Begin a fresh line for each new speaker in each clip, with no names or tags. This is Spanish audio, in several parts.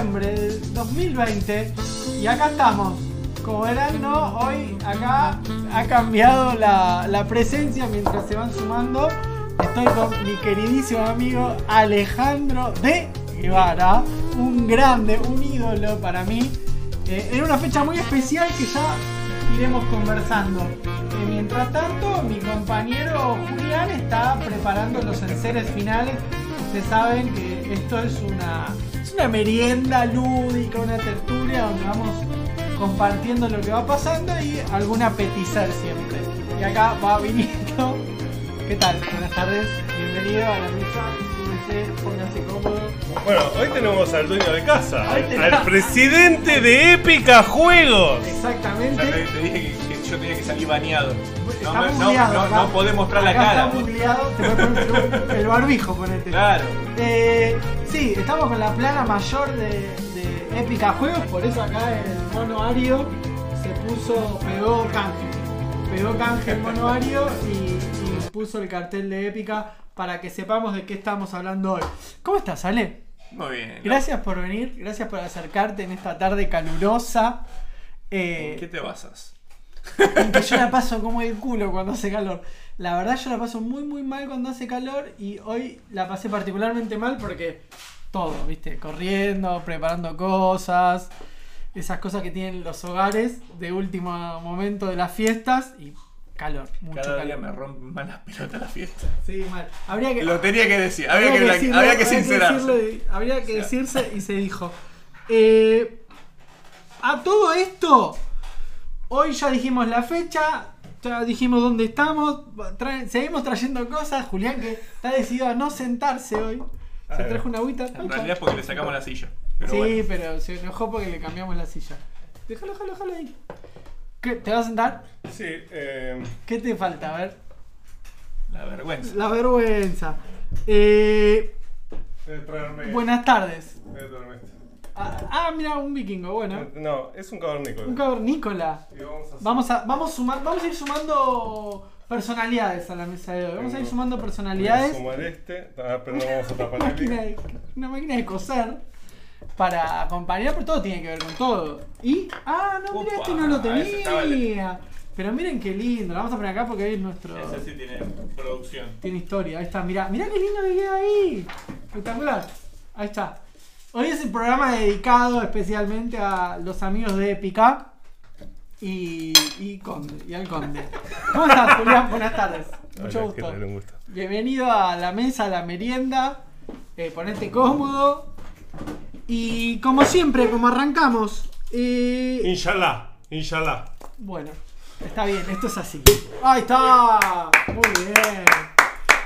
de diciembre del 2020 y acá estamos. Como verán, hoy acá ha cambiado la, la presencia mientras se van sumando. Estoy con mi queridísimo amigo Alejandro de Guevara, un grande, un ídolo para mí. Eh, en una fecha muy especial que ya iremos conversando. Eh, mientras tanto, mi compañero Julián está preparando los enseres finales. Ustedes saben que esto es una, una merienda lúdica, una tertulia donde vamos compartiendo lo que va pasando y algún apetizar siempre. Y acá va Vinito. ¿Qué tal? Buenas tardes, bienvenido a la mesa. Póngase cómodo.
Bueno, hoy tenemos al dueño de casa, al, al presidente de Épica Juegos.
Exactamente.
Yo tenía que salir bañado. No, me- no, podés mostrar la cara.
Está bugueado, te voy a poner el barbijo, ponete.
Claro.
Eh, sí, estamos con la plana mayor de, de Épica Juegos, por eso acá el mono Ario se puso, pegó canje. Pegó canje el mono Ario y, y puso el cartel de Épica para que sepamos de qué estamos hablando hoy. ¿Cómo estás, Ale?
Muy bien.
Gracias por venir, gracias por acercarte en esta tarde calurosa. Eh,
¿En qué te basas?
En que yo la paso como el culo cuando hace calor. La verdad yo la paso muy muy mal cuando hace calor y hoy la pasé particularmente mal porque todo, viste, corriendo, preparando cosas, esas cosas que tienen los hogares de último momento de las fiestas y calor, mucho
Cada día
calor.
me rompen más las pelotas la fiesta.
Sí, mal. Habría que
Lo tenía que decir, había que,
decirlo,
había que
habría
sincerarse.
decirlo, habría que decirse y se dijo. Eh, a todo esto, hoy ya dijimos la fecha, ya dijimos dónde estamos, trae- seguimos trayendo cosas. Julián que está decidido a no sentarse hoy. Se
Ah,
trajo una agüita.
En realidad es porque le sacamos la silla. Pero
sí,
bueno.
pero se enojó porque le cambiamos la silla. Déjalo, déjalo, déjalo ahí. ¿Qué, ¿Te vas a sentar?
Sí, eh,
¿Qué te falta? A ver.
La vergüenza.
La vergüenza. Eh, buenas tardes. Ah, ah, mira, un vikingo, bueno.
No, es un cavernícola.
Un cavernícola.
Y vamos a
Vamos a, vamos, suma- vamos a ir sumando personalidades a la mesa de hoy. Vamos a ir sumando
Voy a
personalidades.
sumar este. Ah, pero no vamos a tapar
Máquina
el
de- una máquina de coser para acompañar, pero todo tiene que ver con todo. Y. Ah, no, mira, este no lo tenía. Pero miren qué lindo. Lo vamos a poner acá porque hoy es nuestro.
Ese sí tiene producción.
Tiene historia. Ahí está, mirá, mirá qué lindo que queda ahí. Espectacular. Ahí está. Hoy es el programa dedicado especialmente a los amigos de Epica y, y, Conde, y al Conde. ¿Cómo estás, Julián? Buenas tardes. Mucho
Hola,
gusto.
¿qué tal? Un gusto.
Bienvenido a la mesa, a la merienda. Eh, ponete cómodo. Y como siempre, como arrancamos. eh,
Inshallah, inshallah.
bueno, está bien, esto es así. Ahí está. Muy bien.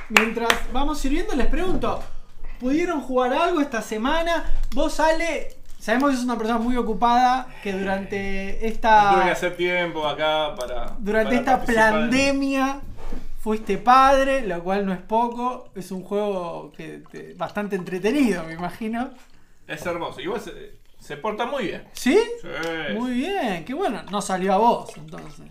Mientras vamos sirviendo, les pregunto, ¿pudieron jugar algo esta semana? Vos, Ale, sabemos que sos una persona muy ocupada que durante
Tuve que
esta
hacer tiempo acá para.
durante
para
esta pandemia fuiste padre, lo cual no es poco. Es un juego que te- bastante entretenido, me imagino.
Es hermoso. Y vos se, se porta muy bien.
¿Sí?
Sí.
Muy bien, qué bueno. No salió a vos, entonces.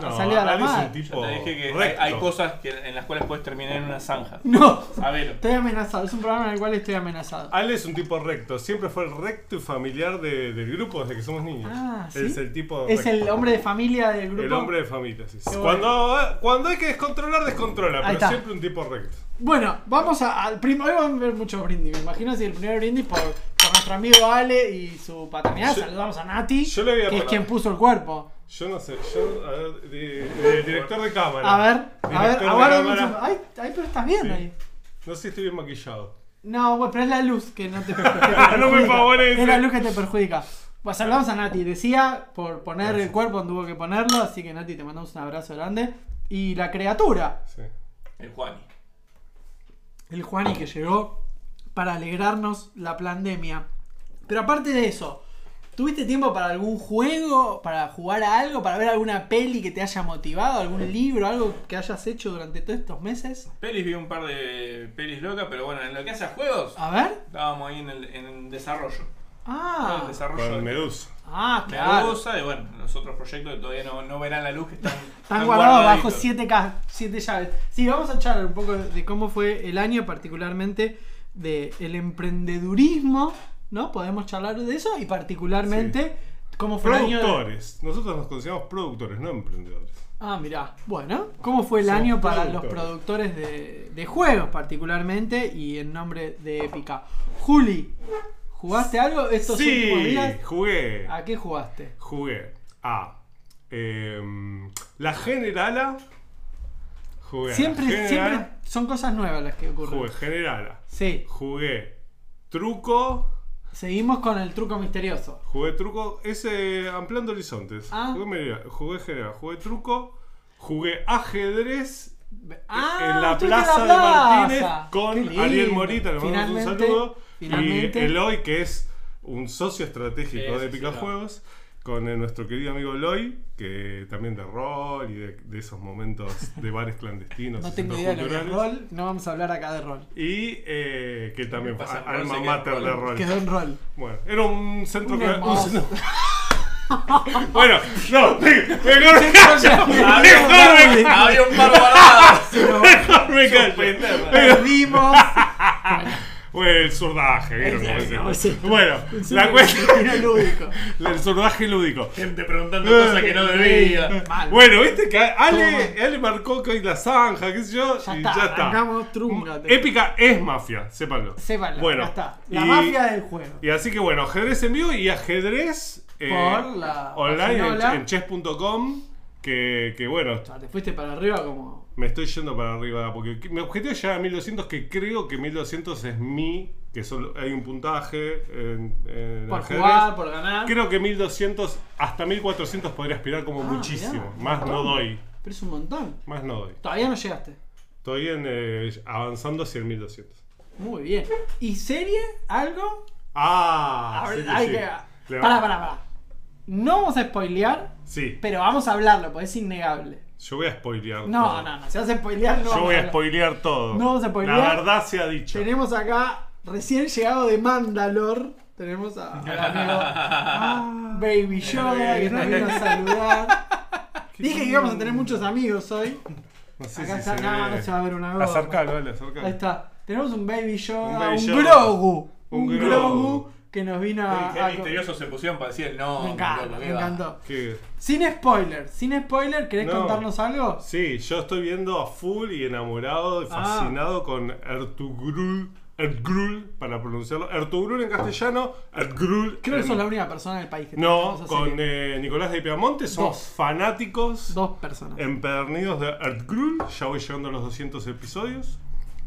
No,
salió a la
Ale es un
madre.
tipo
Yo te dije que hay,
recto.
hay cosas que, en las cuales puedes terminar en una zanja.
No,
Sabelo.
estoy amenazado. Es un programa en el cual estoy amenazado.
Ale es un tipo recto, siempre fue el recto y familiar de- del grupo desde que somos niños.
Ah, ¿sí?
Es el tipo
Es
recto.
el hombre de familia del grupo.
El hombre de familia, sí.
Qué bueno.
Cuando, cuando hay que descontrolar, descontrola,
Ahí
pero
está.
siempre un tipo recto.
Bueno, vamos a- al primero. Hoy vamos a ver mucho brindis. Me imagino si el primer brindis por, por nuestro amigo Ale y su paternidad.
Yo-
Saludamos a Nati,
yo le voy a
que es
parar.
quien puso el cuerpo.
Yo no sé, yo, a ver, director de cámara.
A ver, a ver,
Director de
aguarda
cámara.
mucho. Ay, ay, pero estás bien
Sí.
ahí.
No sé si estoy bien maquillado.
No, bueno, pero es la luz que no te, que te
No me
perjudica.
favorece.
Es la luz que te perjudica. Pues saludamos a Nati. Decía, por poner el cuerpo donde tuvo que ponerlo. Así que Nati, te mandamos un abrazo grande. Y la criatura,
Sí.
El Juani.
el Juani que llegó para alegrarnos la pandemia. Pero aparte de eso, ¿tuviste tiempo para algún juego? ¿Para jugar a algo? ¿Para ver alguna peli que te haya motivado? ¿Algún libro? ¿Algo que hayas hecho durante todos estos meses?
Pelis vi un par de pelis locas, pero bueno, en lo que hace a juegos,
A ver.
estábamos ahí en el en desarrollo.
Ah,
el desarrollo
Con
de
Medusa.
ah, claro.
Medusa y bueno, los otros proyectos que todavía no, no verán la luz que están,
Están guardados bajo
guardaditos.
7 ca- siete llaves. Sí, vamos a charlar un poco de cómo fue el año, particularmente del emprendedurismo, ¿no? Podemos charlar de eso y particularmente cómo fue el año. de-
Productores. Nosotros nos consideramos productores, no emprendedores.
Ah, mirá. Bueno, ¿cómo fue el
Somos
año para los
productores.
de, de juegos, particularmente, y en nombre de Épica? Juli, ¿jugaste algo estos últimos
Sí,
días?
jugué.
¿A qué jugaste?
Jugué a em, la Generala. Jugué
Siempre, siempre son cosas nuevas las que ocurren.
Jugué Generala.
Sí,
Jugué Truco.
seguimos con el truco misterioso.
Jugué Truco. Ese ampliando horizontes.
Ah.
Jugué, Generala, jugué Generala. Jugué Truco. Jugué ajedrez.
Ah,
en la plaza
la
de. Martínez con. Ariel Morita, le mandamos un saludo.
finalmente.
Y Eloy, que es un socio estratégico
Sí,
de
sí,
Épica
sí,
Juegos, con nuestro querido amigo Eloy, que también de rol y de, de esos momentos de bares clandestinos.
No tengo idea de lo que es
culturales.
rol, no vamos a hablar acá de rol.
Y eh, que también fue alma mater de rol.
Quedó en rol.
Bueno, era un centro.
Un
que- un bueno, no, me- mejor me callo. Mejor me callo.
Había un par.
Mejor me callo.
Perdimos.
Bueno, el surdaje, ¿vieron cómo
Sí,
se-
no, sí.
Bueno, la
Era
cuestión.
lúdico.
El surdaje lúdico.
Gente preguntando cosas que no debía.
Mal.
Bueno, viste que Ale, Ale marcó que hoy la zanja, qué sé yo,
Ya
y
está,
ya está.
trúngate.
Épica es mafia, sépanlo.
Sépanlo,
Bueno,
ya está. La
y-
mafia del juego.
Y así que bueno, ajedrez en vivo y ajedrez eh,
Por la
online en chess.com. Que, que bueno,
O sea, te fuiste para arriba como.
Me estoy yendo para arriba. Porque mi objetivo es llegar a 1200, que creo que 1200 es mi. Que solo hay un puntaje en, en
Por
ajedrez.
jugar, por ganar.
Creo que 1200 hasta 1400 podría aspirar como
Ah,
muchísimo.
mirá,
Más no doy.
Pero es un montón.
Más no doy.
Todavía no llegaste.
Estoy en, eh, avanzando hacia el 1200.
Muy bien. ¿Y serie? ¿Algo?
Ah,
A ver,
sí,
hay
sí.
que. Pará, pará, pará. No vamos a spoilear,
Sí,
pero vamos a hablarlo, porque es innegable.
Yo voy a spoilear.
No,
todo.
no, no. Si vas a spoilear, no.
Yo voy a spoilear todo.
No vamos a spoilear.
La verdad se ha dicho.
Tenemos acá, recién llegado de Mandalor, tenemos a, al amigo
Ah,
Baby Yoda que nos vino a saludar. Dije que íbamos a tener muchos amigos hoy.
no sé
Acá
si
está,
se
no,
ve.
no se va a ver una goma.
Acercalo, dale, acercalo.
Ahí está. Tenemos un Baby Yoda,
Un
un,
Baby Yoda.
Grogu.
Un
Un,
Grogu.
Que nos vino a.
Qué
a-
misteriosos se pusieron para decir el no.
me encanta, me encantó.
¿Qué?
Sin spoiler, sin spoiler, ¿querés
No.
contarnos algo?
Sí, yo estoy viendo a full y enamorado y
Ah.
fascinado con Ertugrul. Ertugrul, para pronunciarlo. Ertugrul en castellano, Ertugrul.
Creo que sos la única persona del país que
No,
esa
con eh, Nicolás de Piamonte somos
Dos.
fanáticos
Dos personas.
empedernidos de Ertugrul. Ya voy llegando a los 200 episodios.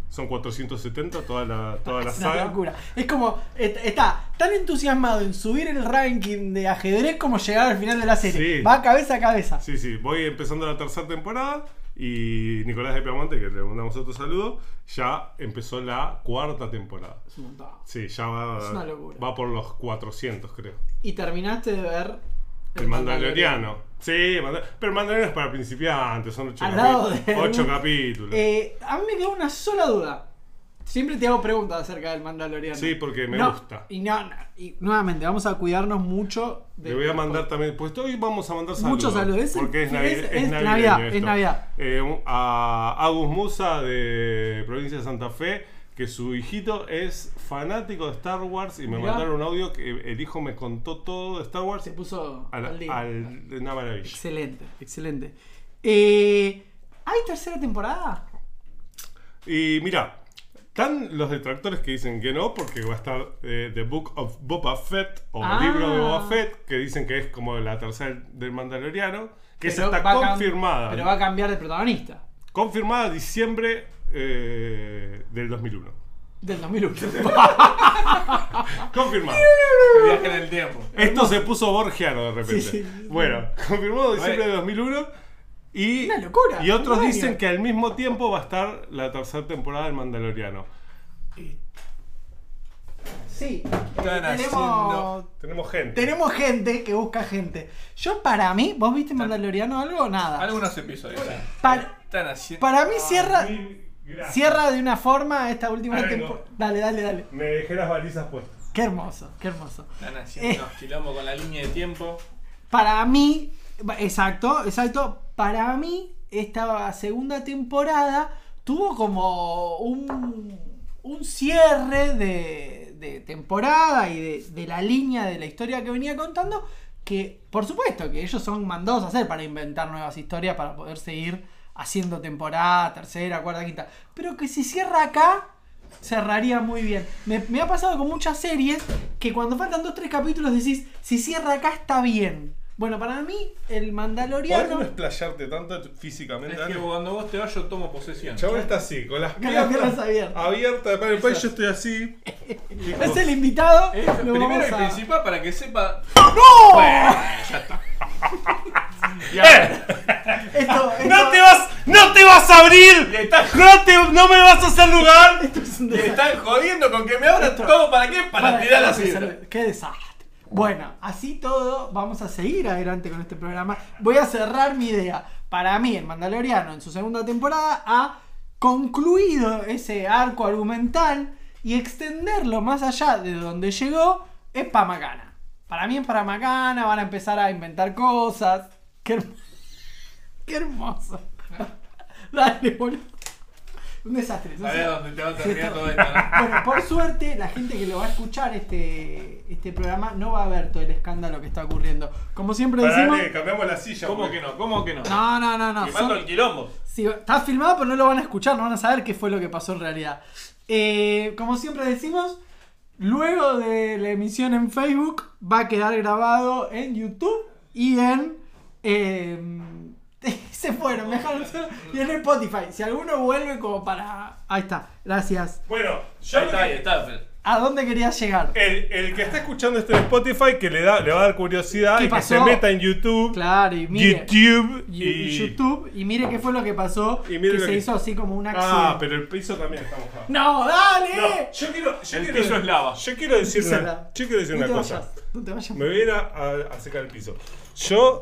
Son 470 toda la, toda la
Es una locura. Es como. est- Está tan entusiasmado en subir el ranking de ajedrez como llegar al final de la serie.
Sí.
Va cabeza a cabeza.
Sí, sí, voy empezando la tercera temporada y Nicolás de Piamonte, que le mandamos otro saludo, ya empezó la cuarta temporada.
Es un montón.
Sí, ya va,
Es una locura.
va por los 400, creo.
Y terminaste de ver.
El Mandaloriano. Sí, pero el Mandaloriano es para principiantes, son 8,
Al lado de-
capítulos.
Eh, a mí me quedó una sola duda. Siempre te hago preguntas acerca del Mandaloriano.
Sí, porque me
No,
gusta.
Y, no, no, y nuevamente, vamos a cuidarnos mucho. De,
Le voy a mandar también, pues hoy vamos a mandar saludos.
Muchos saludos.
Porque es,
es-
navi-
es
es
Navidad, es. Navidad.
Eh, un- a Agus Musa de provincia de Santa Fe, que su hijito es fanático de Star Wars y me
Mirá.
mandaron un audio que el hijo me contó todo de Star Wars
Se puso
al,
al día.
al- una maravilla.
Excelente, excelente. Eh, ¿Hay tercera temporada?
Y mira, están los detractores que dicen que no, porque va a estar eh, The Book of Boba Fett o
Ah.
libro de Boba Fett, que dicen que es como la tercera del Mandaloriano, que esa
Pero
está confirmada.
Pero va a cambiar de protagonista.
Confirmada diciembre eh, del 2001.
Del 2001.
Confirmado.
Viaje en el tiempo.
Esto se puso borgiano de repente.
Sí, sí.
Bueno, confirmado diciembre de 2001. Y,
Una locura,
y otros dicen que al mismo tiempo va a estar la tercera temporada del Mandaloriano.
sí.
Están
tenemos,
haciendo-
Tenemos gente.
tenemos gente que busca gente. Yo, para mí, ¿vos viste Mandaloriano algo o nada?
Algunos episodios.
Para,
Están haciendo.
para mí cierra,
Mil gracias.
cierra de una forma esta última temporada. Dale, dale, dale.
Me dejé las balizas puestas.
Qué hermoso, qué hermoso.
Están haciendo
Eh.
quilombo con la línea de tiempo.
Para mí, exacto, exacto. Para mí, esta segunda temporada tuvo como un, un cierre de, de temporada y de, de la línea de la historia que venía contando. Que, por supuesto, que ellos son mandados a hacer para inventar nuevas historias, para poder seguir haciendo temporada, tercera, cuarta, quinta. Pero que si cierra acá, cerraría muy bien. Me, me ha pasado con muchas series que cuando faltan dos tres capítulos decís, si cierra acá está bien. Bueno, para mí, el
¿Podés
Mandaloriano.
no explayarte tanto físicamente?
Es que
Dale.
cuando vos te vas, yo tomo posesión.
Chabón está así, con las
Con las
piernas
abiertas.
abiertas para el país, yo estoy así.
Es el invitado.
Primero y
a-
principal para que sepa.
¡No!
Bueno, ya está.
Esto-
¡No te vas! ¡No te vas a abrir!
le están,
¡No, te, no me vas a hacer lugar!
esto es un
le están jodiendo con que me abra todo para qué? Para,
Para-
tirar la sidra.
Qué desastre. Bueno, así todo, vamos a seguir adelante con este programa. Voy a cerrar mi idea. Para mí, el Mandaloriano en su segunda temporada ha concluido ese arco argumental y extenderlo más allá de donde llegó es para Macana. Para mí es para Macana, van a empezar a inventar cosas. Qué, Qué hermoso. Dale, boludo. Un desastre.
A ver dónde te va a terminar todo esto. ¿no?
bueno, por suerte, la gente que lo va a escuchar este, este programa no va a ver todo el escándalo que está ocurriendo. Como siempre decimos.
Parale, cambiamos la silla.
¿Cómo que no? ¿Cómo que no?
No, no, no, no.
Quemando
son-
el quilombo.
Sí, está filmado, pero no lo van a escuchar, no van a saber qué fue lo que pasó en realidad. Eh, como siempre decimos, luego de la emisión en Facebook, va a quedar grabado en YouTube y en. eh, se fueron, me dejaron solo. Y en Spotify. Si alguno vuelve como para. Ahí está, gracias.
Bueno, yo
Ahí está, ahí está.
¿A dónde querías llegar?
el, el que está escuchando esto en Spotify, que le, da, le va a dar curiosidad
¿Qué
y que
pasó?
se meta en YouTube,
Claro, y mire.
YouTube
y-
y.
YouTube y mire qué fue lo que pasó
Y mire
que se
que-
hizo así como un accidente.
Ah, pero el piso también está mojado.
¡No, dale!
No, yo quiero. Yo
El
quiero,
piso es lava.
Yo quiero decir una, yo quiero decir
no
una cosa.
vayas, no te vayas.
Me voy a ir a, a- a secar el piso. Yo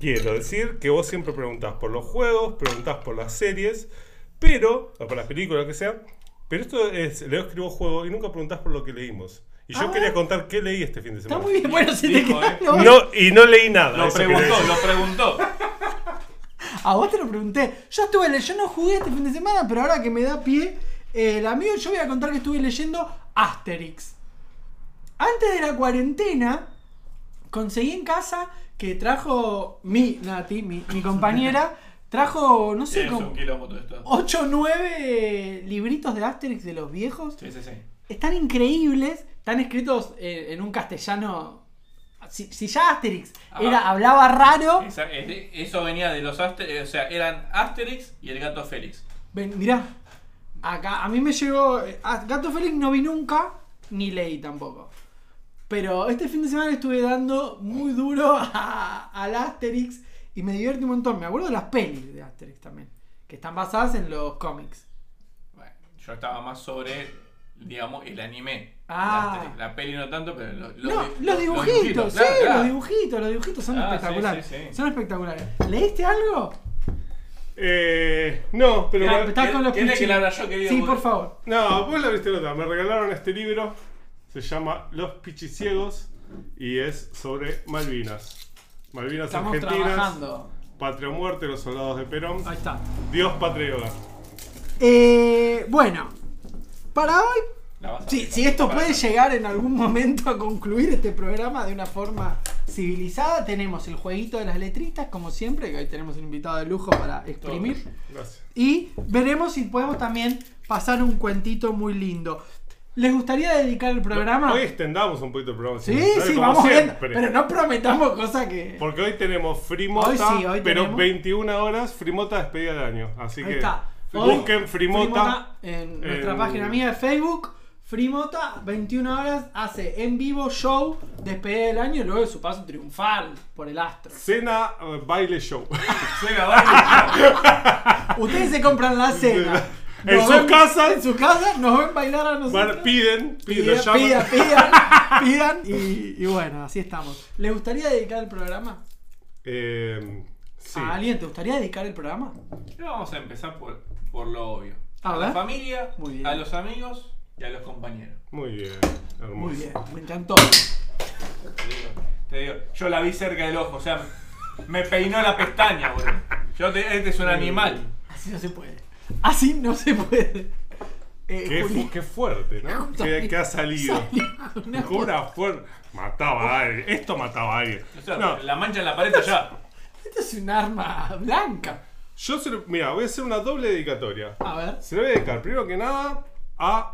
quiero decir que vos siempre preguntás por los juegos, preguntás por las series, pero, o por las películas, lo que sea, pero esto es, leo, escribo juego y nunca preguntás por lo que leímos. Y yo
Ah,
quería contar qué leí este fin de
Está
semana.
muy bien, bueno, si te
Dijo, eh.
No, y no leí nada.
Lo preguntó, lo preguntó.
A vos te lo pregunté. Yo estuve leyendo, yo no jugué este fin de semana, pero ahora que me da pie, eh, el amigo, yo voy a contar que estuve leyendo Asterix. Antes de la cuarentena, conseguí en casa que trajo mi Nati, mi, mi compañera, trajo, no sé,
Es
como
un quilombo todo esto.
8 o 9 libritos de Asterix de los viejos.
Sí, sí, sí.
Están increíbles, están escritos en un castellano. Si, si ya Asterix
Ah.
era, hablaba raro,
Esa- es- eso venía de los Asterix, o sea, eran Asterix y el gato Félix.
Ven, mirá, acá a mí me llegó. eh, a Gato Félix no vi nunca, ni leí tampoco. Pero este fin de semana estuve dando muy duro a- al Asterix y me divierte un montón. Me acuerdo de las pelis de Asterix también, que están basadas en los cómics.
Bueno, yo estaba más sobre, digamos, el anime.
Ah.
de Asterix. La peli no tanto, pero lo- lo-
no,
lo-
los dibujitos, sí,
claro, claro.
los dibujitos, los dibujitos son
Ah,
espectaculares.
sí, sí.
Son espectaculares. ¿Leíste algo?
Eh, no, pero. Me-
estás con los
¿Querés
pichis.
que abra yo, querido?
Sí, por favor.
No, vos la viste la otra. Me regalaron este libro. Se llama Los Pichiciegos y es sobre Malvinas. Malvinas
Estamos
Argentinas.
trabajando.
Patria o muerte, los soldados de Perón.
Ahí está.
Dios, patria y hogar.
Eh, bueno, para hoy Si, esto puede llegar en algún momento a concluir este programa de una forma civilizada, tenemos el jueguito de las letritas, como siempre, que hoy tenemos un invitado de lujo para exprimir.
Gracias.
Y veremos si podemos también pasar un cuentito muy lindo. ¿Les gustaría dedicar el programa?
Hoy extendamos un poquito el programa.
sí, sí, vamos viendo. Pero no prometamos cosas que.
Porque hoy tenemos Frimota,
Hoy sí, hoy
pero
tenemos.
21 horas, Frimota despedida de año. Así
Ahí
que
está. Hoy,
busquen Frimota.
en nuestra
en-
página mía de Facebook. Frimota, 21 horas, hace en vivo show, despedida del año y luego de su paso triunfal por el astro.
Cena, eh, baile, show.
Sega baile.
Ustedes se compran la cena.
En
Nos ven-
casas.
En su casa nos ven bailar a nosotros.
Piden, piden,
Pidan, pidan, pidan, pidan, y, y bueno, así estamos. ¿Le gustaría dedicar el programa?
Eh, sí.
¿A alguien te gustaría dedicar el programa?
Pero vamos a empezar por, por lo obvio.
A
A, la familia,
Muy bien.
a los amigos y a los compañeros.
Muy bien, hermoso.
Muy bien, me encantó.
Te digo, te digo, yo la vi cerca del ojo, o sea, me peinó la pestaña, boludo. Yo te, este es un animal.
Así no se puede. Así no se puede. Eh,
Qué,
Juli-
qué fuerte, ¿no? Que, que ha salido.
Una
fuerte. Mataba a alguien. Esto mataba a alguien.
O sea,
No,
la mancha en la pared ya.
Esto es un arma blanca.
yo se lo- Mira, voy a hacer una doble dedicatoria.
A ver.
Se lo voy a dedicar primero que nada a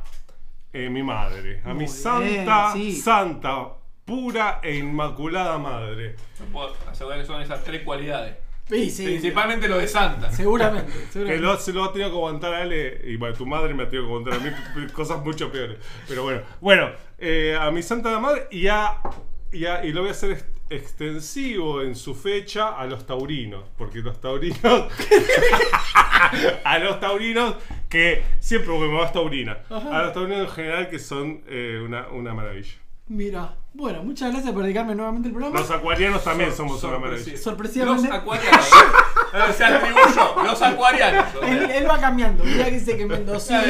eh, mi madre. A mi
Muy
santa,
bien, sí.
santa, pura e inmaculada madre.
Yo puedo asegurar que son esas tres cualidades.
Sí, sí.
Principalmente lo de Santa.
Seguramente.
Que lo, se lo ha tenido que aguantar a Ale y bueno, tu madre me ha tenido que aguantar a mí cosas mucho peores. Pero bueno, bueno, eh, a mi santa madre y a, y a- y lo voy a hacer ex- extensivo en su fecha a los taurinos, porque los taurinos a los taurinos que siempre porque me vas taurina, a los taurinos en general que son eh, una, una maravilla.
Mira. Bueno, muchas gracias por dedicarme nuevamente el programa.
Los acuarianos también somos una maravilla.
Sorpresivamente.
Los acuarianos. Eh, Se atribuyó. Los acuarianos. o sea.
Él, él va cambiando. Un día dice que es mendocino,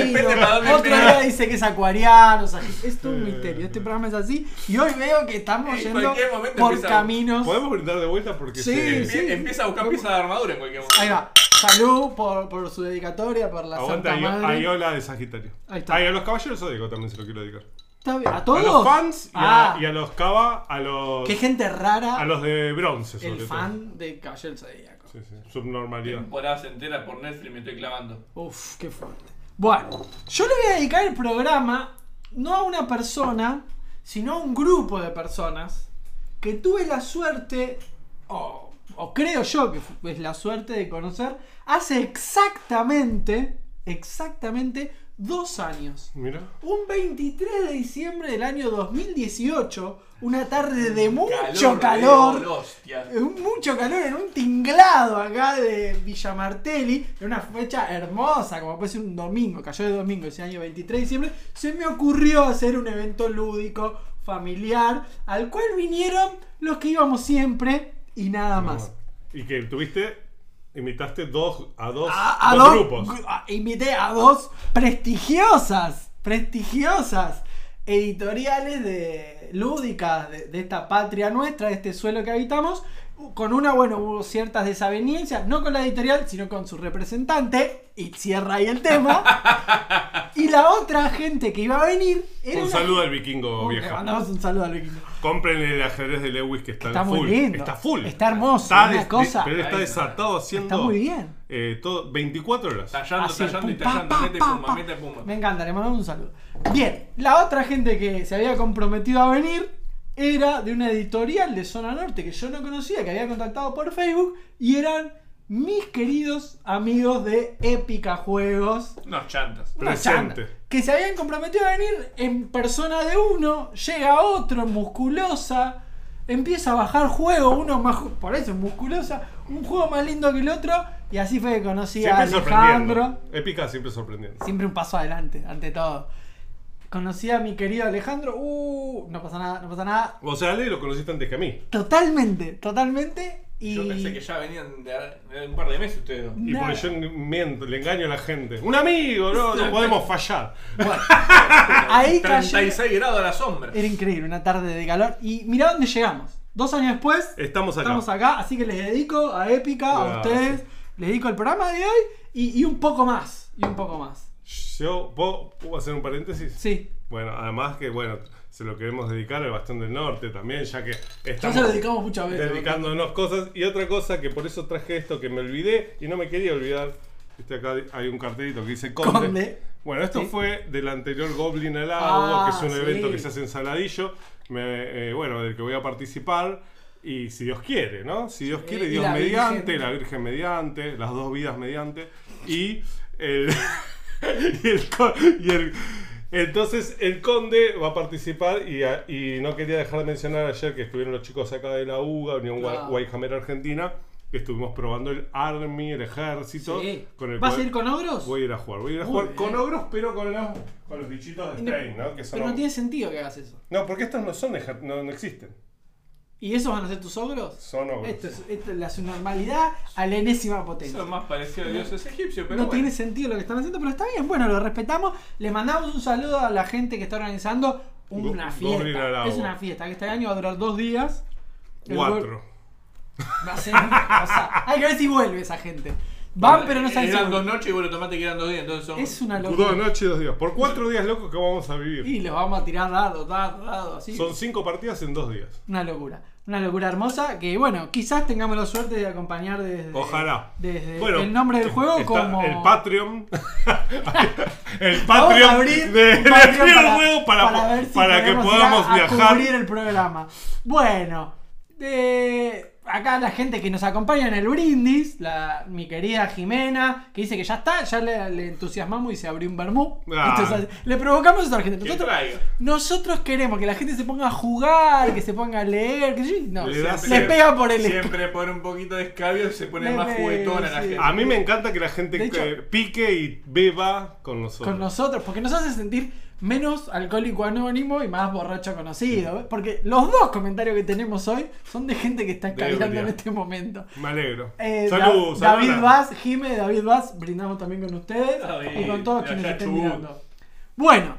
otro día dice que es acuariano. O sea, es todo un
Eh.
misterio. Este programa es así. Y hoy veo que estamos
En
yendo por
empieza-
caminos.
¿Podemos brindar de vuelta? Porque
Sí,
se-
sí.
Empie- Empieza a buscar piezas de armadura en cualquier momento.
Ahí va. Salud por, por su dedicatoria, por la
Aguanta
Santa Madre.
Ayola de Sagitario.
Ahí está.
Ay, a los caballeros Zodíaco también se lo quiero dedicar.
Está bien. ¿A
A
todos?
los fans y,
Ah,
a, y a los cava, a los,
Qué gente rara.
a los de bronce, sobre
el
todo.
fan de Caballero del Zodíaco.
Sí, sí, subnormalidad.
Temporadas enteras por Netflix me estoy clavando.
Uf, qué fuerte. Bueno, yo le voy a dedicar el programa no a una persona, sino a un grupo de personas que tuve la suerte, o, o creo yo que es la suerte de conocer, hace exactamente, exactamente dos años.
Mira.
Un 23 de diciembre del año 2018, una tarde de mucho calor. Un mucho calor en un tinglado acá de Villa Martelli, en una fecha hermosa, como puede ser un domingo, cayó de domingo ese año 23 de diciembre, se me ocurrió hacer un evento lúdico, familiar, al cual vinieron los que íbamos siempre y nada más.
Y que tuviste, invitaste dos, a dos,
A, a
dos
dos,
grupos.
gru- a- invité a dos prestigiosas, prestigiosas editoriales de lúdicas de, de esta patria nuestra, de este suelo que habitamos. Con una, bueno, hubo ciertas desavenencias, no con la editorial, sino con su representante, y cierra ahí el tema. y la otra gente que iba a venir era
Un
una-
saludo al vikingo
Le
vieja.
mandamos un saludo al vikingo.
Compren el ajedrez de Lewis que está,
Está
full.
muy lindo.
Está full.
Está hermoso,
Está
una
des-
cosa.
pero está desatado haciendo.
Está muy bien.
eh, todo, 24 horas.
Tallando,
Así,
tallando y
pum, pa,
tallando.
pa,
Mete
pa,
pumba,
pa.
mete pumba.
Me encanta, le mandamos un saludo. Bien, la otra gente que se había comprometido a venir era de una editorial de Zona Norte que yo no conocía, que había contactado por Facebook, y eran mis queridos amigos de Épica Juegos.
Unos chantas.
Chanda, que se habían comprometido a venir en persona de uno, llega otro, musculosa, empieza a bajar juego, uno más, por eso musculosa, un juego más lindo que el otro, y así fue que conocí a Alejandro.
Épica siempre sorprendiendo.
Siempre un paso adelante, ante todo. Conocí a mi querido Alejandro. Uh, no pasa nada, no pasa nada.
O sea, Ale lo conociste antes que a mí.
Totalmente, totalmente. Y
Yo pensé que ya venían de, de un par de meses ustedes dos.
Y porque yo miento, le engaño a la gente. Un amigo, no, no podemos fallar.
bueno, ahí cayó.
36 grados a la sombra.
Era increíble, una tarde de calor. Y mirá dónde llegamos. Dos años después,
Estamos acá.
estamos acá. Así que les dedico a Épica, a ustedes. Les dedico el programa de hoy y, y un poco más. Y un poco más.
Yo, ¿puedo, puedo hacer un paréntesis?
Sí.
Bueno, además que, bueno, se lo queremos dedicar al Bastón del Norte también, ya que
Ya
estamos
se lo dedicamos muchas veces.
dedicándonos cosas. Y otra cosa que por eso traje esto que me olvidé y no me quería olvidar. Viste acá hay un cartelito que dice Conde.
Conde.
Bueno, esto
Sí.
fue del anterior Goblin al agua,
Ah,
que es un
sí.
evento que se hace en Saladillo. Me- eh, bueno, del que voy a participar. Y si Dios quiere, ¿no? Si Dios quiere, Dios
la
mediante,
Virgen.
la Virgen mediante, las dos vidas mediante. Y el. y el, co- y el- entonces el conde va a participar y, a- y no quería dejar de mencionar ayer que estuvieron los chicos acá de la UGA, Unión
Claro.
Guayjamera Argentina, que estuvimos probando el Army, el ejército.
Sí.
Con el
¿Vas a ir con ogros?
Voy a ir a jugar, voy a ir a
Muy
jugar
bien.
con ogros, pero con los, con los bichitos de
Y no-
Stein, ¿no? Que son
Pero no tiene sentido que hagas eso.
no, porque estos no son no existen.
¿Y esos van a ser tus ogros?
Son ogros.
Esto es, esto es la subnormalidad a la enésima potencia.
Eso es más parecido a dioses egipcios, pero
no
bueno.
tiene sentido lo que están haciendo, pero está bien. Bueno, lo respetamos. Le mandamos un saludo a la gente que está organizando una
Go-
fiesta.
Goblin al agua.
Es una fiesta que este año va a durar dos días. El
Cuatro.
Va a ser- o sea, hay que ver si vuelve esa gente. Van, pero no saben
Eran dos noches y vos lo tomaste que eran dos días, entonces son.
Es una
Dos
locura.
noches y dos días. Por cuatro días locos que vamos a vivir.
Y les vamos a tirar dados, dados, dados, así.
Son cinco partidas en dos días.
Una locura. Una locura hermosa que, bueno, quizás tengamos la suerte de acompañar desde,
Ojalá.
desde
Bueno,
el nombre del juego como...
El Patreon. el Patreon
abrir
de
un Patreon
del
para,
juego para,
para ver si
para que podamos
a, a
viajar.
cubrir el programa. Bueno, de acá la gente que nos acompaña en el brindis, la, mi querida Jimena, que dice que ya está, ya le, le entusiasmamos y se abrió un vermú.
Ah.
Entonces, le provocamos eso a la gente. Nosotros, queremos que la gente se ponga a jugar, que se ponga a leer, que sí, no,
Le da
le pega por el
Siempre pone un poquito de escabio y se pone
Le
más juguetona la gente.
A mí me encanta que la gente
hecho-
pique y beba con nosotros.
con nosotros, porque nos hace sentir menos alcohólico anónimo y más borracho conocido. ¿ves? Porque los dos comentarios que tenemos hoy son de gente que está escabeando en este momento.
Me alegro.
Eh,
Salud,
Da- David. Vaz, Jime, David Vaz, brindamos también con ustedes
David,
y con todos quienes estén
Chubut.
mirando. Bueno,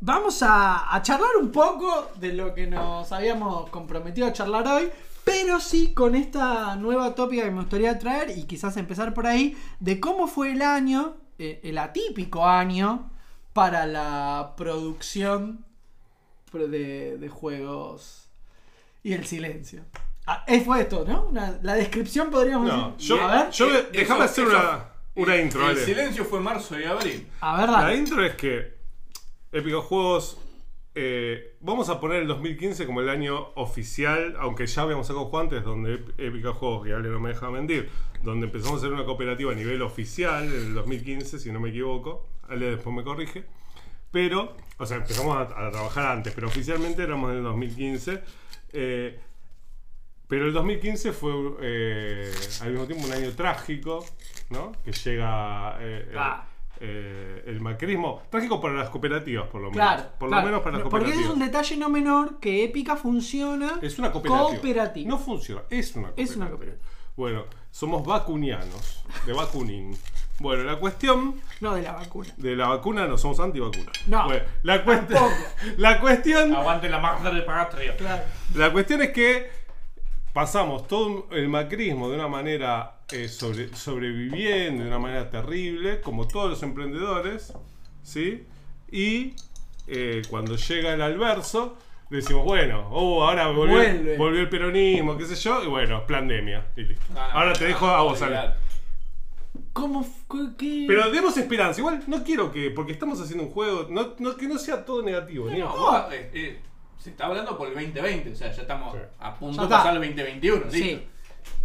vamos a, a charlar un poco de lo que nos habíamos comprometido a charlar hoy, pero sí con esta nueva tópica que me gustaría traer y quizás empezar por ahí, de cómo fue el año, eh, el atípico año, para la producción pro- de, de juegos y el silencio. Ah, eh, fue esto, ¿no? Una- la descripción podríamos
No,
decir.
yo,
a ver,
yo
Eh,
déjame
eso-
hacer
eso-
una, una intro,
El silencio fue marzo y abril.
a ver,
La
dale.
intro es que Épico Juegos. eh, vamos a poner el 2015 como el año oficial, aunque ya habíamos sacado juegos antes, donde Épica Juegos, que Ale no me deja mentir, donde empezamos a hacer una cooperativa a nivel oficial en el 2015, si no me equivoco. Ale después me corrige. Pero, o sea, empezamos a, a trabajar antes, pero oficialmente éramos en el 2015. eh, pero el 2015 fue eh, al mismo tiempo un año trágico, ¿no? Que llega eh, el-
Ah.
eh, el macrismo. Trágico para las cooperativas, por lo menos.
Claro,
por
claro.
lo menos para las
Porque
cooperativas.
es un detalle no menor que Épica funciona
Es una cooperativa.
cooperativa.
No funciona, es una cooperativa.
Es una cooperativa.
Bueno, somos vacunianos, de vacunin. Bueno, la cuestión
No de la vacuna.
de la vacuna no somos antivacunas.
No,
Bueno, la, cuest-
tampoco.
la cuestión
Aguante la madre patria.
Claro.
La cuestión es que pasamos todo el macrismo de una manera eh, sobre- sobreviviendo, de una manera terrible, como todos los emprendedores, ¿sí? Y eh, cuando llega el alverso, decimos, bueno, oh, ahora volvió,
Vuelve.
volvió el peronismo, qué sé yo, y bueno, pandemia, y listo.
Ah,
ahora te dejo a vos, Ale.
¿Cómo? qué-?
Pero demos esperanza, igual no quiero que, porque estamos haciendo un juego, no, no- que no sea todo negativo. ni-
No, vos, eh, eh, se está hablando por el 2020, o sea, ya estamos
Sí.
a punto
Ya
de
está.
pasar el 2021.
Sí.
listo.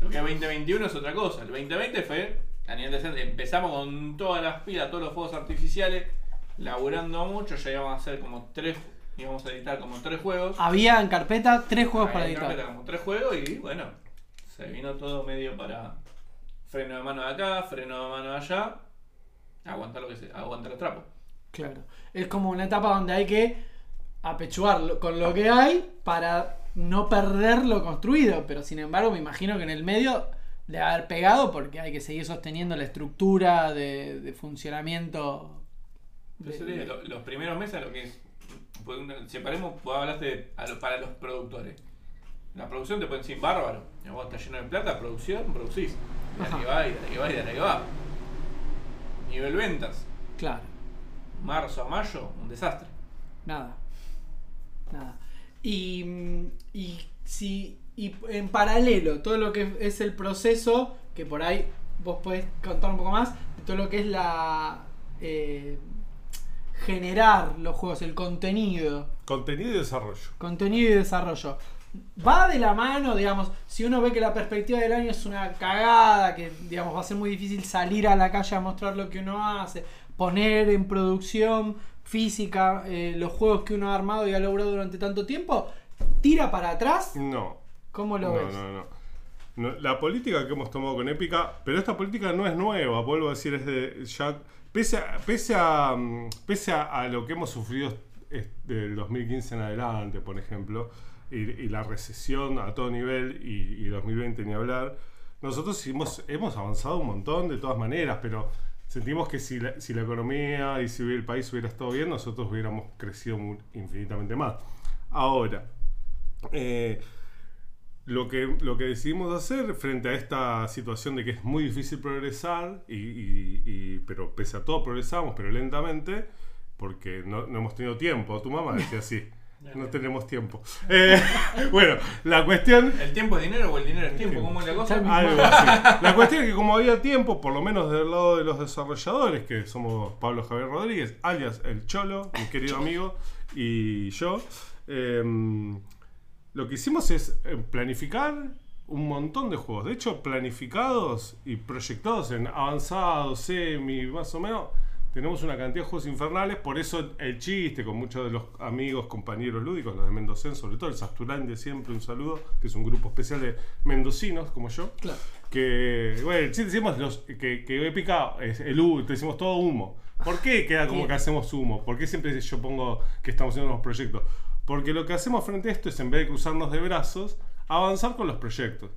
Lo que es 2021 es otra cosa. El 2020 fue, a nivel de ser- empezamos con todas las pilas, todos los fuegos artificiales, laburando mucho, ya íbamos a hacer como tres, íbamos a editar como tres juegos.
Había en carpeta tres juegos para
Ahí en carpeta
editar.
como tres juegos y bueno, se vino todo medio para freno de mano de acá, freno de mano de allá, aguantar lo que sea, aguantar el trapo.
Claro. Es como una etapa donde hay que apechugar lo- con lo que hay para no perder lo construido. Pero sin embargo, me imagino que en el medio a haber pegado porque hay que seguir sosteniendo la estructura de, de funcionamiento. de- de-
lo- los primeros meses, lo que es. Separemos, vos hablaste de- a lo- para los productores. La producción te pueden decir bárbaro. Vos estás lleno de plata, producción, producís. Y
Ajá.
que va, y de la que va, y de la que va. Nivel ventas.
Claro.
Marzo a mayo, un desastre.
Nada. Nada. Y, y si y en paralelo todo lo que es el proceso, que por ahí vos podés contar un poco más, de todo lo que es la eh, generar los juegos, el contenido,
Contenido y desarrollo.
contenido y desarrollo. Va de la mano, digamos, si uno ve que la perspectiva del año es una cagada, que digamos va a ser muy difícil salir a la calle a mostrar lo que uno hace, poner en producción física eh, los juegos que uno ha armado y ha logrado durante tanto tiempo, tira para atrás,
No.
¿cómo lo
no,
ves?
no, no. No, La política que hemos tomado con Épica, pero esta política no es nueva, vuelvo a decir, es de ya. Pese a, pese a, mm, pese a, lo que hemos sufrido del 2015 en adelante, por ejemplo, y, la recesión a todo nivel y, y 2020 ni hablar, nosotros hemos, hemos avanzado un montón de todas maneras, pero sentimos que si la, si la economía y si el país hubiera estado bien, nosotros hubiéramos crecido infinitamente más. Ahora, eh, lo que, lo que decidimos hacer frente a esta situación de que es muy difícil progresar, y, y- y- pero pese a todo progresamos, pero lentamente, porque no, no hemos tenido tiempo. Tu mamá decía así, no tenemos tiempo. Eh, bueno, la cuestión...
¿El tiempo es dinero o el dinero es tiempo? ¿Cómo es la cosa?
Algo así. La cuestión es que como había tiempo, por lo menos del lado de los desarrolladores, que somos Pablo Javier Rodríguez, alias El Cholo, mi querido amigo, y yo, em, lo que hicimos es eh, planificar un montón de juegos. De hecho, planificados y proyectados en avanzado, semi, más o menos, tenemos una cantidad de juegos infernales. Por eso el chiste con muchos de los amigos, compañeros lúdicos, los de Mendocén, sobre todo el Sasturán de siempre, un saludo, que es un grupo especial de mendocinos como yo.
Claro.
Que, bueno, sí decimos los, que, que Épica es el humo, te decimos todo humo. ¿Por qué queda como que hacemos humo? ¿Por qué siempre yo pongo que estamos haciendo unos proyectos? Porque lo que hacemos frente a esto es, en vez de cruzarnos de brazos, avanzar con los proyectos.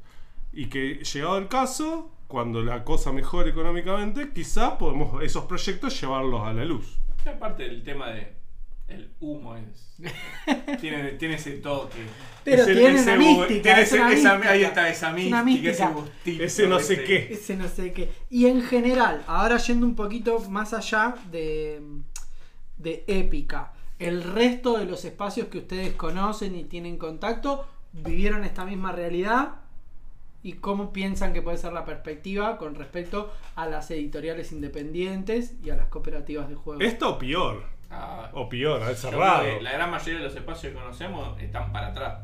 Y que, llegado el caso, cuando la cosa mejore económicamente, quizás podemos esos proyectos llevarlos a la luz.
Y Aparte del tema de el humo es tiene, tiene ese toque.
Pero
Ese-
tiene
ese
una mística,
tiene
es
ese-
una
esa-
mística.
ahí está esa
Es una
mística, ese
mística.
gustito.
Ese no sé
ese-
qué.
Ese no sé qué. Y en general, ahora yendo un poquito más allá de, de épica, el resto de los espacios que ustedes conocen y tienen contacto, vivieron esta misma realidad y cómo piensan que puede ser la perspectiva con respecto a las editoriales independientes y a las cooperativas de juegos.
Esto o peor.
Ah,
O peor, al cerrado.
La gran mayoría de los espacios que conocemos están para atrás.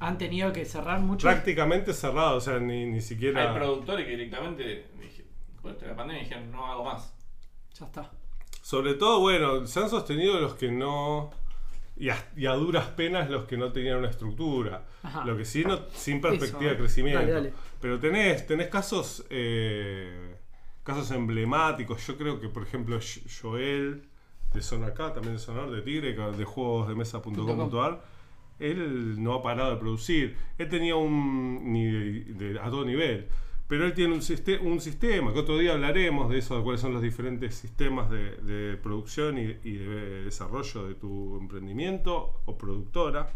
Han tenido que cerrar mucho.
Prácticamente cerrado, o sea, ni, ni siquiera.
Hay productores que directamente después de la pandemia dijeron no hago más.
Ya está.
Sobre todo, bueno, se han sostenido los que no. Y a, y a duras penas los que no tenían una estructura.
Ajá.
Lo que sí, no, sin perspectiva
Eso,
de crecimiento.
dale, dale.
Pero tenés, tenés casos eh, casos emblemáticos. Yo creo que, por ejemplo, Jo- Joel, de Zona K, también de Sonar, de Tigre, de juegos de mesa.com.ar, él no ha parado de producir. Él tenía un. Ni de- de- a todo nivel. Pero él tiene un, siste- un sistema, que otro día hablaremos de eso, de cuáles son los diferentes sistemas de, de producción y, y de desarrollo de tu emprendimiento o productora,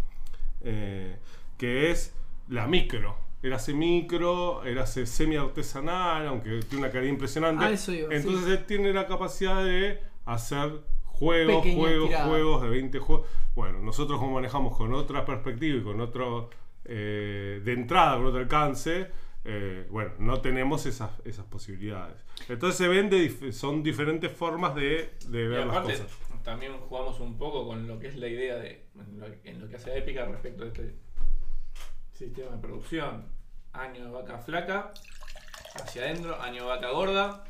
eh, que es la micro. Hace micro, hace semi artesanal, aunque tiene una calidad impresionante.
A eso iba,
Entonces
sí.
él tiene la capacidad de hacer juegos, juegos, juegos de 20 juegos. Bueno, nosotros como manejamos con otra perspectiva y con otro, eh, de entrada, con otro alcance, eh, bueno, no tenemos esas, esas posibilidades. Entonces se ven de dif- son diferentes formas de, de
Y
ver las
aparte,
cosas.
también jugamos un poco con lo que es la idea de en lo, en lo que hace Épica respecto a este sistema de producción. Año de vaca flaca, hacia adentro, año de vaca gorda,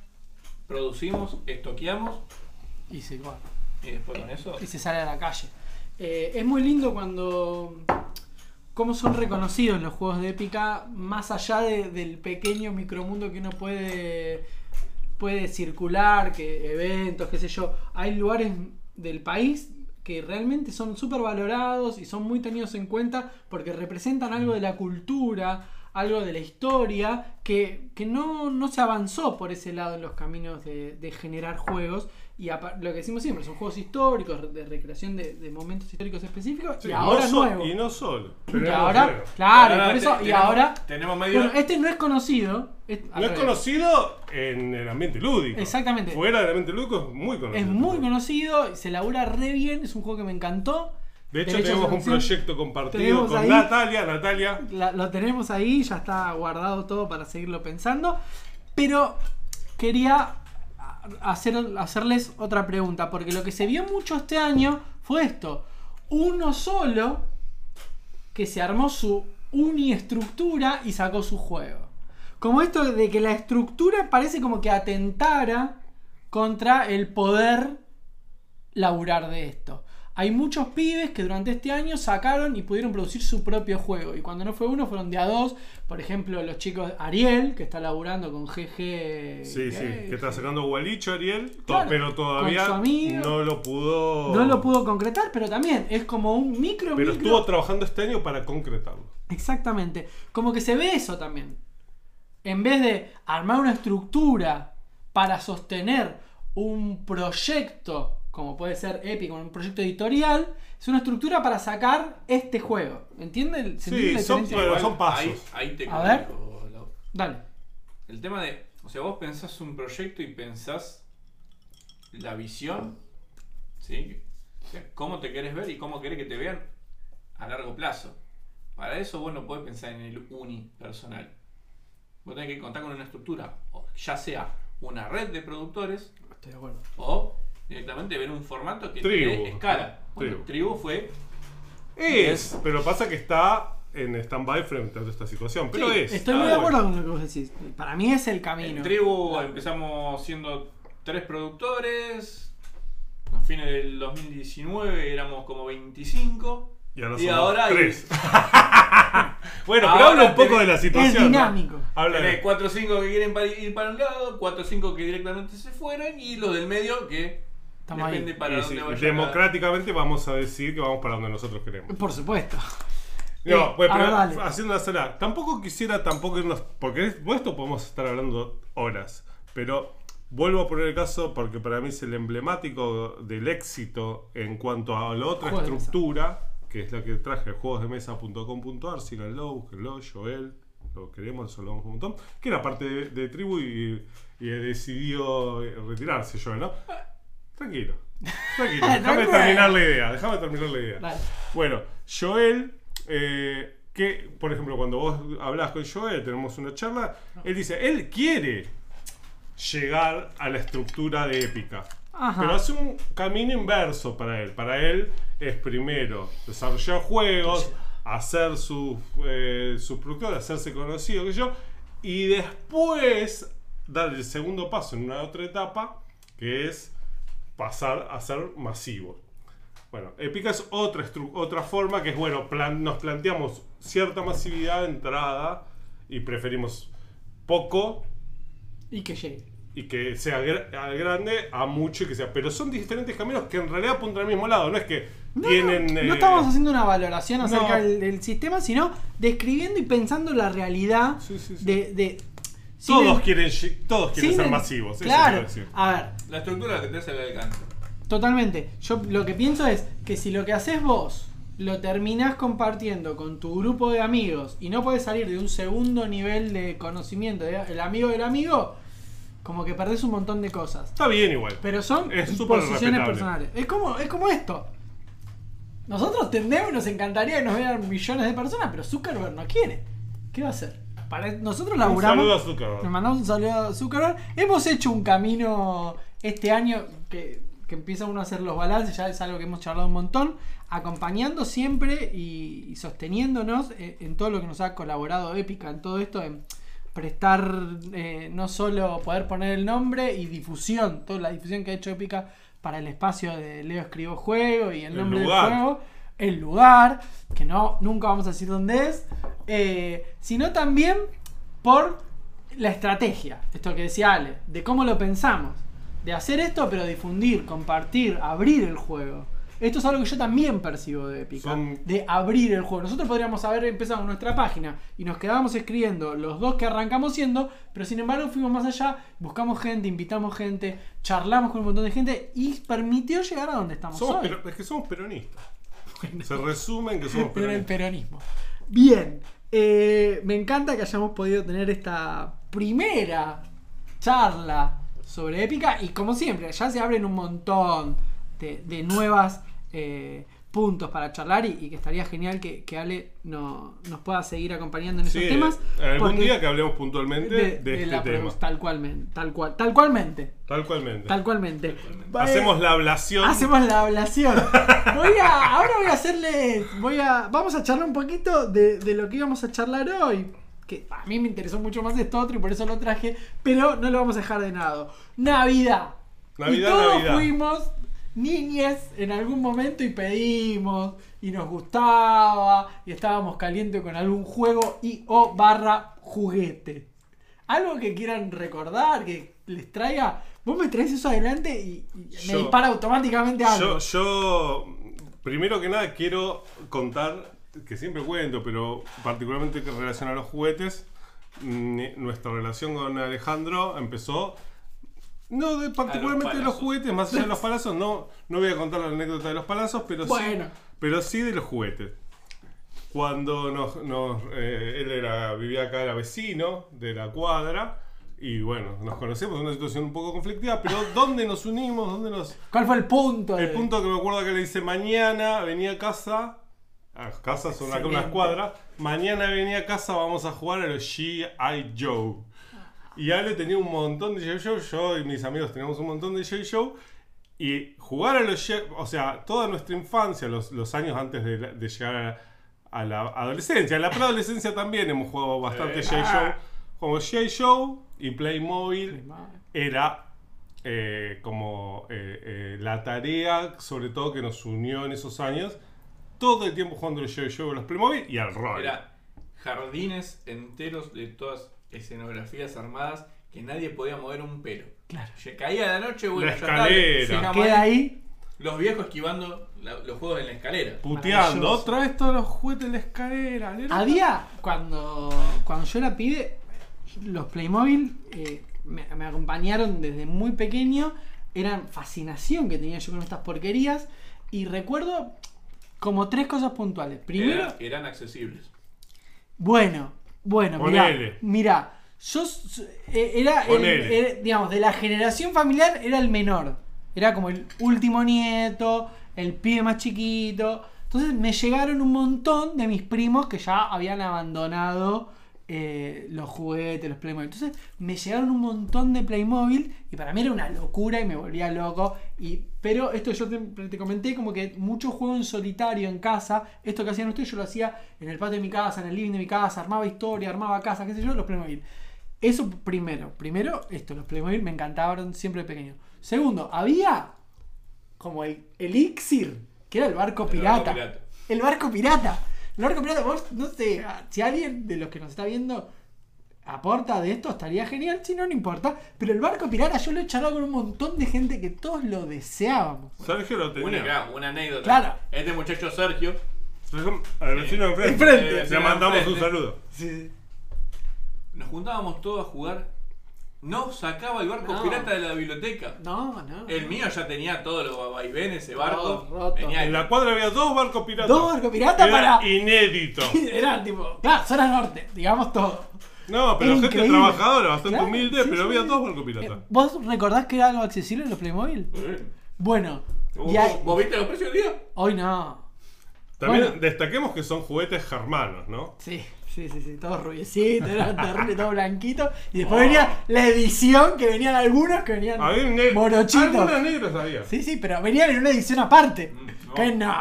producimos, estoqueamos
Y se va.
y después con eso.
y se sale a la calle. Eh, es muy lindo cuando. Cómo son reconocidos los juegos de épica, más allá de- del pequeño micromundo que uno puede, puede circular, que eventos, qué sé yo. Hay lugares del país que realmente son súper valorados y son muy tenidos en cuenta porque representan algo de la cultura, algo de la historia, que, que no, no se avanzó por ese lado en los caminos de, de generar juegos. Y lo que decimos siempre, son juegos históricos, de recreación de, de momentos históricos específicos,
Sí,
y ahora
no
nuevo.
Y no solo.
Y ahora, claro,
Ahora
por eso,
te-
y
tenemos-
ahora.
tenemos medio-
Bueno, este no es conocido. es-
No es
revés.
conocido en el ambiente lúdico.
Exactamente.
Fuera del ambiente lúdico es muy conocido.
Es muy conocido, se labura re bien, es un juego que me encantó.
De hecho, tenemos un proyecto compartido con
ahí-
Natalia. Natalia,
La- lo tenemos ahí, ya está guardado todo para seguirlo pensando. Pero quería hacer, hacerles otra pregunta, porque lo que se vio mucho este año fue esto. Uno solo que se armó su uniestructura y sacó su juego. Como esto de que la estructura parece como que atentara contra el poder laburar de esto. Hay muchos pibes que durante este año sacaron y pudieron producir su propio juego. Y cuando no fue uno, fueron de a dos. Por ejemplo, los chicos Ariel, que está laburando con GG.
Sí, sí, que está sacando Gualicho Ariel,
Claro,
pero todavía
amigo.
no lo pudo.
No lo pudo concretar, pero también es como un micro.
Pero
micro-
estuvo trabajando este año para concretarlo.
Exactamente. Como que se ve eso también. En vez de armar una estructura para sostener un proyecto, como puede ser Epic, un proyecto editorial, es una estructura para sacar este juego. ¿Entienden? ¿Se
Sí, son-
diferencia?
pero son pasos.
Ahí, ahí te
A ver. Dale.
El tema de. O sea, vos pensás un proyecto y pensás la visión. ¿Sí? O sea, cómo te querés ver y cómo querés que te vean a largo plazo. Para eso vos no podés pensar en el unipersonal. Vos tenés que contar con una estructura, ya sea una red de productores
Estoy de acuerdo.
o directamente ver un formato que
Tribu.
tiene escala. Bueno,
Tribu.
tribu fue.
Es, pero pasa que está en stand-by frente a esta situación. Pero
Sí,
es.
Estoy
Ah,
muy de
bueno.
acuerdo con lo que vos decís. Para mí es el camino.
En Tribu empezamos siendo tres productores. A fines del 2019 éramos como 25.
Y ahora
Y
somos
ahora hay-
tres. bueno, pero
Ahora
habla un poco
tenés-
de la
es
situación. ¿no?
dinámico.
Habla
Tenés
de.
4 o 5 que quieren ir para un lado, 4 o 5 que directamente se fueron y los del medio que
Estamos ahí.
depende para
y
dónde
sí,
vaya.
democráticamente vamos a decir que vamos para donde nosotros queremos.
Por supuesto.
No,
Eh,
pues,
a
pero
ver, dale.
haciendo una sola. Tampoco quisiera tampoco irnos. Porque es- de esto podemos estar hablando horas. Pero vuelvo a poner el caso porque para mí es el emblemático del éxito en cuanto a la otra
Juegos de mesa.
estructura, que es la que traje, juegosdemesa.com.ar, síganlo, búsquenlo, Joel, lo queremos, eso lo vamos un montón, que era parte de, de tribu y, y decidió retirarse Joel, ¿no? Tranquilo, tranquilo, déjame
Tranquilo.
terminar la idea, déjame terminar la idea. Bueno, Joel, eh, que por ejemplo cuando vos hablas con Joel, tenemos una charla, él dice, él quiere llegar a la estructura de épica.
Ajá.
Pero hace un camino inverso para él. Para él es primero desarrollar juegos, hacer sus eh, sus productores, hacerse conocido, que yo, y después dar el segundo paso en una otra etapa, que es pasar a ser masivo. Bueno, épica es otra, otra forma que es, bueno, plan- nos planteamos cierta masividad de entrada y preferimos poco
Y que llegue.
y que sea gr- a grande a mucho y que sea. Pero son diferentes caminos que en realidad apuntan al mismo lado. No es que
No,
tienen.
no,
eh,
no estamos haciendo una valoración acerca
no.
del, del sistema, sino describiendo y pensando la realidad
Sí, sí, sí.
de.
Todos quieren, todos quieren ser masivos. eso
Claro.
quiero decir.
A ver,
La estructura que tenés al alcance.
totalmente. Yo lo que pienso es que si lo que haces vos lo terminás compartiendo con tu grupo de amigos y no podés salir de un segundo nivel de conocimiento, de- el amigo del amigo, como que perdés un montón de cosas.
Está bien igual.
Pero son posiciones personales. Es como, es como esto. Nosotros tendemos y nos encantaría que nos vean millones de personas, pero Zuckerberg no quiere. ¿Qué va a hacer? Para, nosotros
Un
laburamos.
saludo a Zuckerberg.
Le mandamos un saludo a Zuckerberg. Hemos hecho un camino este año que, que empieza uno a hacer los balances, ya es algo que hemos charlado un montón, acompañando siempre y, y sosteniéndonos en, en todo lo que nos ha colaborado Épica, en todo esto, en prestar eh, no solo poder poner el nombre y difusión, toda la difusión que ha hecho Épica para el espacio de Leo Escribo Juego y el
El
nombre
lugar.
del juego el lugar, que no, nunca vamos a decir dónde es, eh, sino también por la estrategia, esto que decía Ale, de cómo lo pensamos, de hacer esto pero difundir, compartir, abrir el juego. Esto es algo que yo también percibo de Epica,
Son-
de abrir el juego. Nosotros podríamos haber empezado nuestra página y nos quedábamos escribiendo los dos que arrancamos siendo, pero sin embargo fuimos más allá, buscamos gente, invitamos gente, charlamos con un montón de gente y permitió llegar a donde estamos
Somos
hoy.
pero- es que somos peronistas. Se resumen que somos
Pero el
peronistas.
peronismo. Bien, eh, me encanta que hayamos podido tener esta primera charla sobre épica y como siempre, ya se abren un montón de, de nuevas eh, puntos para charlar y, y que estaría genial que, que Ale no- nos pueda seguir acompañando en esos
Sí,
temas.
algún día que hablemos puntualmente de,
de- de
este
la
tema.
tal cualmente, tal cual, tal cualmente,
Tal cualmente.
tal cualmente.
Hacemos
Eh,
la ablación.
Hacemos la ablación. Voy a, ahora voy a hacerle. Voy a, vamos a charlar un poquito de, de lo que íbamos a charlar hoy. Que a mí me interesó mucho más esto otro y por eso lo traje. Pero no lo vamos a dejar de lado. Navidad.
Navidad,
y todos
Navidad.
fuimos niñez en algún momento y pedimos y nos gustaba y estábamos calientes con algún juego y o barra juguete. Algo que quieran recordar, que les traiga. Vos me traes eso adelante y, y me dispara automáticamente algo.
Yo, yo, primero que nada, quiero contar, que siempre cuento, pero particularmente que relaciona a los juguetes, mm, nuestra relación con Alejandro empezó. No de particularmente de los juguetes, más allá de los palazos, no, no voy a contar la anécdota de los palazos, pero
Bueno.
sí, pero sí de los juguetes. Cuando nos, nos, eh, él era, vivía acá, era vecino de la cuadra, y bueno, nos conocemos en una situación un poco conflictiva, pero ¿dónde nos unimos? ¿Dónde nos,
¿Cuál fue el punto?
el
de-
punto que me acuerdo que le dice mañana venía a casa. A casa son acá unas cuadras. Mañana venía a casa, vamos a jugar a los G.I. Joe. Y Ale tenía un montón de G.I. Joe. Yo y mis amigos teníamos un montón de G.I. Joe. Y jugar a los G.I. O sea, toda nuestra infancia, los, los años antes de, llegar a, a la adolescencia. En la preadolescencia también hemos jugado bastante. G.I. Joe. Como G.I. Joe y Playmobil era eh, como eh, eh, la tarea, sobre todo que nos unió en esos años, todo el tiempo jugando al Yo Yo, los Playmobil y al rol.
Era jardines enteros de todas escenografías armadas que nadie podía mover un pelo.
Claro.
Se caía la noche, bueno,
La
ya
escalera.
sigamos
Queda
ahí. Los viejos esquivando la- los juegos en la escalera.
Puteando, otra vez todos los juguetes en la escalera.
Había, cuando, cuando yo era pibe, los Playmobil eh, me, me acompañaron desde muy pequeño. Eran fascinación que tenía yo con estas porquerías. Y recuerdo como tres cosas puntuales. Primero,
Era- eran accesibles.
bueno, bueno, mirá,
Ponele.
mirá, yo s- eh, era, el-
Ponele.
era, digamos, de la generación familiar era el menor. Era como el último nieto, el pibe más chiquito. Entonces me llegaron un montón de mis primos que ya habían abandonado eh, los juguetes, los Playmobil. Entonces me llegaron un montón de Playmobil y para mí era una locura y me volvía loco. Y, pero esto yo te, te comenté como que mucho juego en solitario en casa. Esto que hacían ustedes yo lo hacía en el patio de mi casa, en el living de mi casa, armaba historia, armaba casa, qué sé yo, los Playmobil. Eso primero. Primero, esto, los Playmobil me encantaban siempre de pequeño. Segundo, había como el elixir, que era el barco
El
pirata.
barco pirata.
El barco pirata. El barco pirata, vos, no sé, si alguien de los que nos está viendo aporta de esto, estaría genial. Si no, no importa. Pero el barco pirata yo lo he charlado con un montón de gente que todos lo deseábamos.
Sergio lo
Una,
tenía.
claro, una anécdota.
Claro.
Este muchacho Sergio
Al vecino de enfrente. Le mandamos un saludo.
nos juntábamos todos a jugar. No sacaba el barco
No.
pirata de la biblioteca.
No, no.
El mío ya tenía todos los vaivenes, ese barco.
Todo roto.
Venía
En la cuadra había dos barcos piratas.
Dos barcos piratas
Era
para-
inédito.
Era tipo, claro, zona norte, digamos todo.
No, pero
Era
gente
increíble.
trabajadora, bastante
Claro,
humilde,
sí,
pero
sí,
había
sí.
dos barcos
Eh,
piratas.
¿Vos recordás que era algo accesible en los Playmobil?
Eh.
Bueno,
¿Vos,
y hay-
vos viste los precios del día?
hoy no.
También
bueno.
destaquemos que son juguetes germanos, ¿no?
Sí, sí, sí, sí, todo rubiecito, era terrible, todo blanquito. Y después
Oh.
venía la edición que venían algunos que venían
Había un negro.
morochitos.
Algunos negros había.
Sí, sí, pero venían en una edición aparte.
Mm, no.
Que no,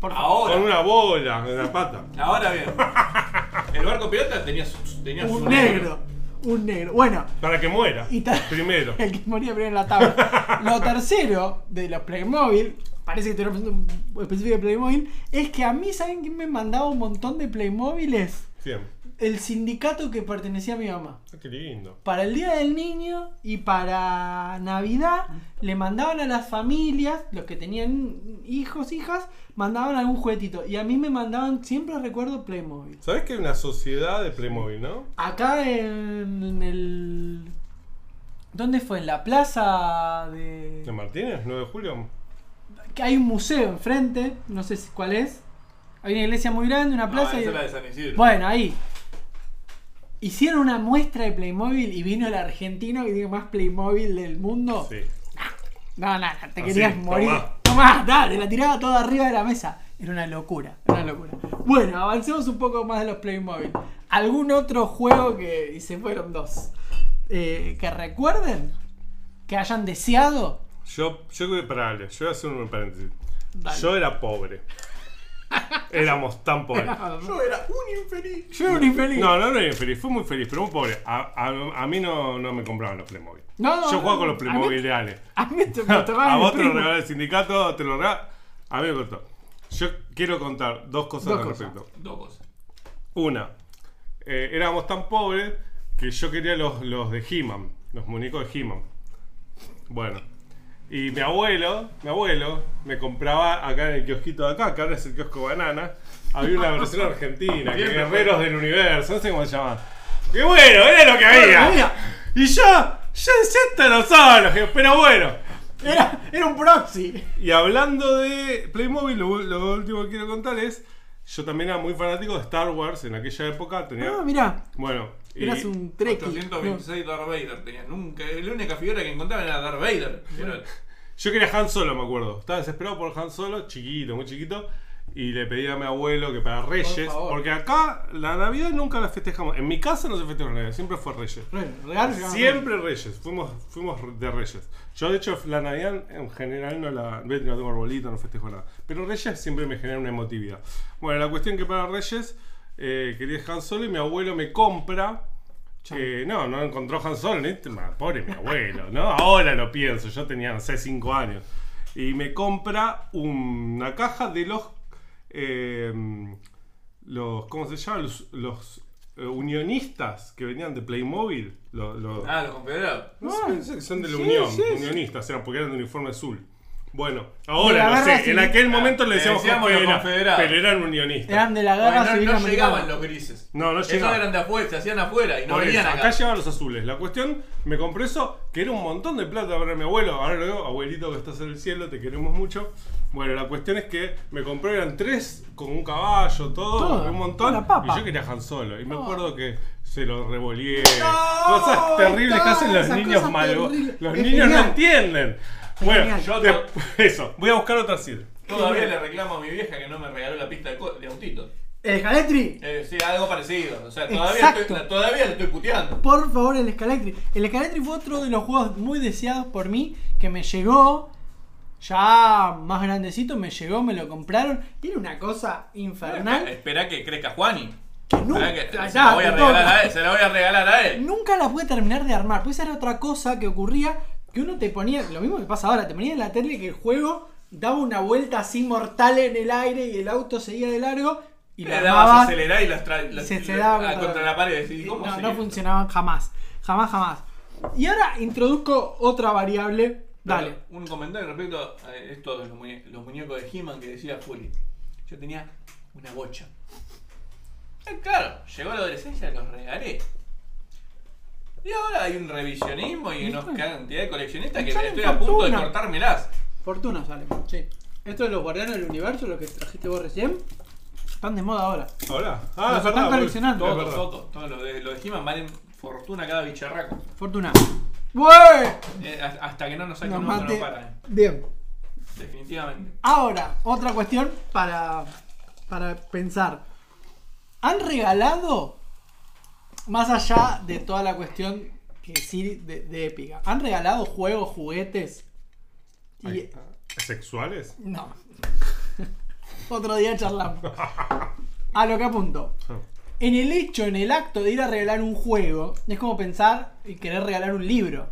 por favor.
Ahora,
Con una bola en la pata.
ahora bien. El barco pirata tenía su, tenía su
Un negro, un negro. Bueno,
Para que muera.
y
Primero.
el que moría primero en la tabla. Lo tercero de los Playmobil, parece que representando un específico de Playmobil, es que a mí, ¿saben quién me mandaba un montón de Playmobiles?
Bien.
El sindicato que pertenecía a mi mamá.
Ah, qué lindo.
Para el Día del Niño y para Navidad le mandaban a las familias, los que tenían hijos, hijas, mandaban algún juguetito. Y a mí me mandaban, siempre recuerdo Playmobil.
¿Sabes que hay una sociedad de Playmobil, no?
Acá en, en el... ¿Dónde fue? En la plaza
¿De
de...
Martínez? ¿9 de julio?
que hay un museo enfrente, no sé si- cuál es. Hay una iglesia muy grande, una
No,
plaza
esa
y...
la de San Isidro.
Bueno, ahí. Hicieron una muestra de Playmobil y vino el argentino que tiene más Playmobil del mundo.
Sí.
No, no, no, te
Así,
querías morir.
tomá.
Tomá, dale, la tiraba toda arriba de la mesa. Era una locura, era una locura. Bueno, avancemos un poco más de los Playmobil. ¿Algún otro juego que, y se fueron dos, eh, que recuerden? ¿Que hayan deseado?
Yo, yo para yo voy a hacer un paréntesis.
Dale.
Yo era pobre. Éramos tan pobres.
Yo era un infeliz.
Yo era un infeliz.
No, no, no era infeliz, fue muy feliz, pero muy pobre. A, a- a mí no, no me compraban los Playmobil.
No, no,
Yo jugaba
no,
con los Playmobil reales.
A mí te
A vos te lo regaló el sindicato, te lo regaló. A mí me costó. Yo quiero contar dos cosas
Dos
al
cosas.
respecto.
Dos cosas.
Una, eh, éramos tan pobres que yo quería los, los de He-Man, los muñecos de He-Man. Bueno, y mi abuelo, mi abuelo, me compraba acá en el kiosquito de acá, que ahora es el kiosco Banana, había una versión argentina, que Guerreros del Universo, no sé cómo se llama. ¡Qué bueno! Era lo que había. Y yo, yo decía, los que- pero bueno.
Era, era un proxy.
Y hablando de Playmobil, lo, lo último que quiero contar es, yo también era muy fanático de Star Wars en aquella época, tenía...
Ah, mirá.
Bueno, y-
Eras un treki.
426 Darth Vader tenía. Nunca, la única figura que encontraban era Darth Vader. Pero-
Yo quería Han Solo, me acuerdo. Estaba desesperado por Han Solo, chiquito, muy chiquito. Y le pedí a mi abuelo que para Reyes. Porque acá la Navidad nunca la festejamos. En mi casa no se festeja la Navidad, siempre fue Reyes.
Re- regalos llegaban
Siempre Reyes, fuimos, fuimos de Reyes. Yo, de hecho, la Navidad en general no la. No tengo arbolito, no festejo nada. Pero Reyes siempre me genera una emotividad. Bueno, la cuestión que para Reyes eh, quería Han Solo y mi abuelo me compra. eh, no, no encontró Han Solo, ni- pobre mi abuelo, ¿no? Ahora lo pienso, yo tenía, no sé, 5 años. Y me compra una caja de los. eh, los ¿Cómo se llama? Los, los, eh, unionistas que venían de Playmobil. Los, los-
Ah, los confederados.
no sé, que son de la
sí,
Unión,
sí, sí.
unionistas, eran porque eran de uniforme azul. Bueno, ahora no sé, en aquel momento le
le
decíamos
decíamos
confedera-
confederados.
pero eran unionistas.
Eran de la guerra
Bueno, no,
civil
no
americana.
llegaban los grises.
No, no
Esos
llegaban.
eran de afuera, se hacían afuera y no
Por eso,
venían
acá.
acá.
llegaban los azules. La cuestión, me compré eso, que era un montón de plata para mi abuelo. Ahora lo digo, abuelito que estás en el cielo, te queremos mucho. Bueno, la cuestión es que me compré, eran tres con un caballo, todo,
Todo,
un montón. Y yo quería Han Solo. Y me
Oh.
acuerdo que se lo revolvié.
No,
cosas terribles que hacen los niños malos. Los
Es
niños no entienden. Bueno,
genial.
Yo to-
eso, voy a buscar otra silla.
Todavía le reclamo a mi vieja que no me regaló la pista de, co- de autitos.
El Scalectri.
Eh, sí, algo parecido. O sea, todavía,
Exacto.
estoy, todavía le estoy puteando.
Por favor, el Scalectri. El Scalectri fue otro de los juegos muy deseados por mí que me llegó. Ya más grandecito me llegó, me lo compraron. Era una cosa infernal.
Espera que crezca Juani.
Que nunca,
Esperá que-
ya,
se, la voy a
te
regalar
toca.
a él, se la voy a regalar a él.
Nunca la pude terminar de armar. Pues esa era otra cosa que ocurría. Que uno te ponía, lo mismo que pasa ahora, te ponía en la tele que el juego daba una vuelta así mortal en el aire y el auto seguía de largo. Y
le dabas acelerar y las tra- las-
se aceleraba
ah, contra la pared. Y, ¿cómo
no,
se
no funcionaban jamás. Jamás, jamás. Y ahora introduzco otra variable. Dale.
Un comentario respecto a esto de los, muñe- los muñecos de He-Man que decía Juli. Yo tenía una bocha. Eh, claro, llegó la adolescencia, los regalé. Y ahora hay un revisionismo y una cantidad de coleccionistas que
Salen
estoy a punto de
fortuna.
cortármelas.
Fortuna sale. Sí. Esto de los guardianes del universo, lo que trajiste vos recién, están de moda ahora.
¿Ahora?
Los
es
están
verdad,
coleccionando.
es
Todos,
verdad.
todos, todos los de, los de He-Man valen fortuna cada bicharraco.
Fortuna. ¡Wey!
Eh, hasta- hasta que no nos saquen
Nos
uno, no
mate.
paran.
Bien.
Definitivamente.
Ahora, otra cuestión para, para pensar. ¿Han regalado, más allá de toda la cuestión que sí de, de épica, ¿han regalado juegos, juguetes? Y,
¿Sexuales?
no. Otro día charlamos. A lo que apunto. En el hecho, en el acto de ir a regalar un juego, es como pensar y querer regalar un libro.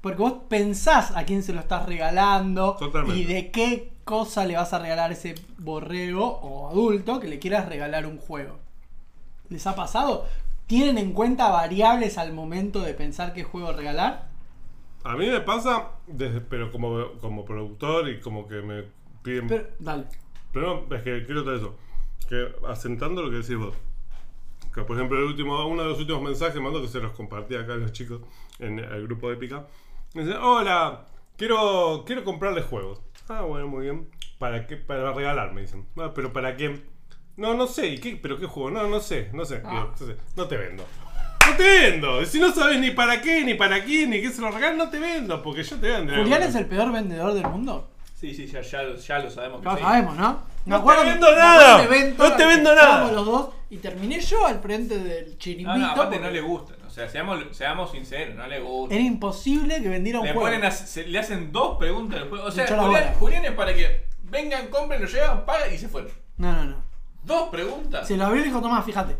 Porque vos pensás a quién se lo estás regalando
Totalmente.
y de qué cosa le vas a regalar a ese borrego o adulto que le quieras regalar un juego. ¿Les ha pasado? ¿Tienen en cuenta variables al momento de pensar qué juego regalar?
A mí me pasa, desde- pero como, como productor y como que me piden...
Pero, dale.
Pero no, es que quiero todo eso. Que asentando lo que decís vos. Que por ejemplo, el último, uno de los últimos mensajes mando que se los compartí acá a los chicos en el grupo de Épica. Me dice, hola, quiero, quiero comprarle juegos. Ah, bueno, muy bien. ¿Para qué? Para regalar, me dicen. "Ah, pero ¿para quién? No, no sé. ¿Y qué? ¿Pero qué juego? No, no sé, no sé. Digo, entonces, no te vendo. No te vendo. Si no sabes ni para qué, ni para quién, ni qué se lo regalan, no te vendo. Porque yo te vendo.
¿Julián es el peor vendedor del mundo?
Sí, sí, ya, ya, lo- ya lo sabemos que sí.
sabemos, ¿no? Me
No te vendo
me
nada.
evento
No te vendo nada.
estábamos los dos y terminé yo al frente del
No,
chirimbito.
no, aparte
porque
no le gustan. O sea, seamos, seamos sinceros, no le gusta.
Era imposible que vendiera un
Le,
juego.
ponen a- se- le hacen dos preguntas al juego. O sea, Julián. Julián es para que vengan, compren, lo llevan, pagan y se fueron.
No, no, no.
¿Dos preguntas?
Se lo abrió y dijo, Tomás, fíjate.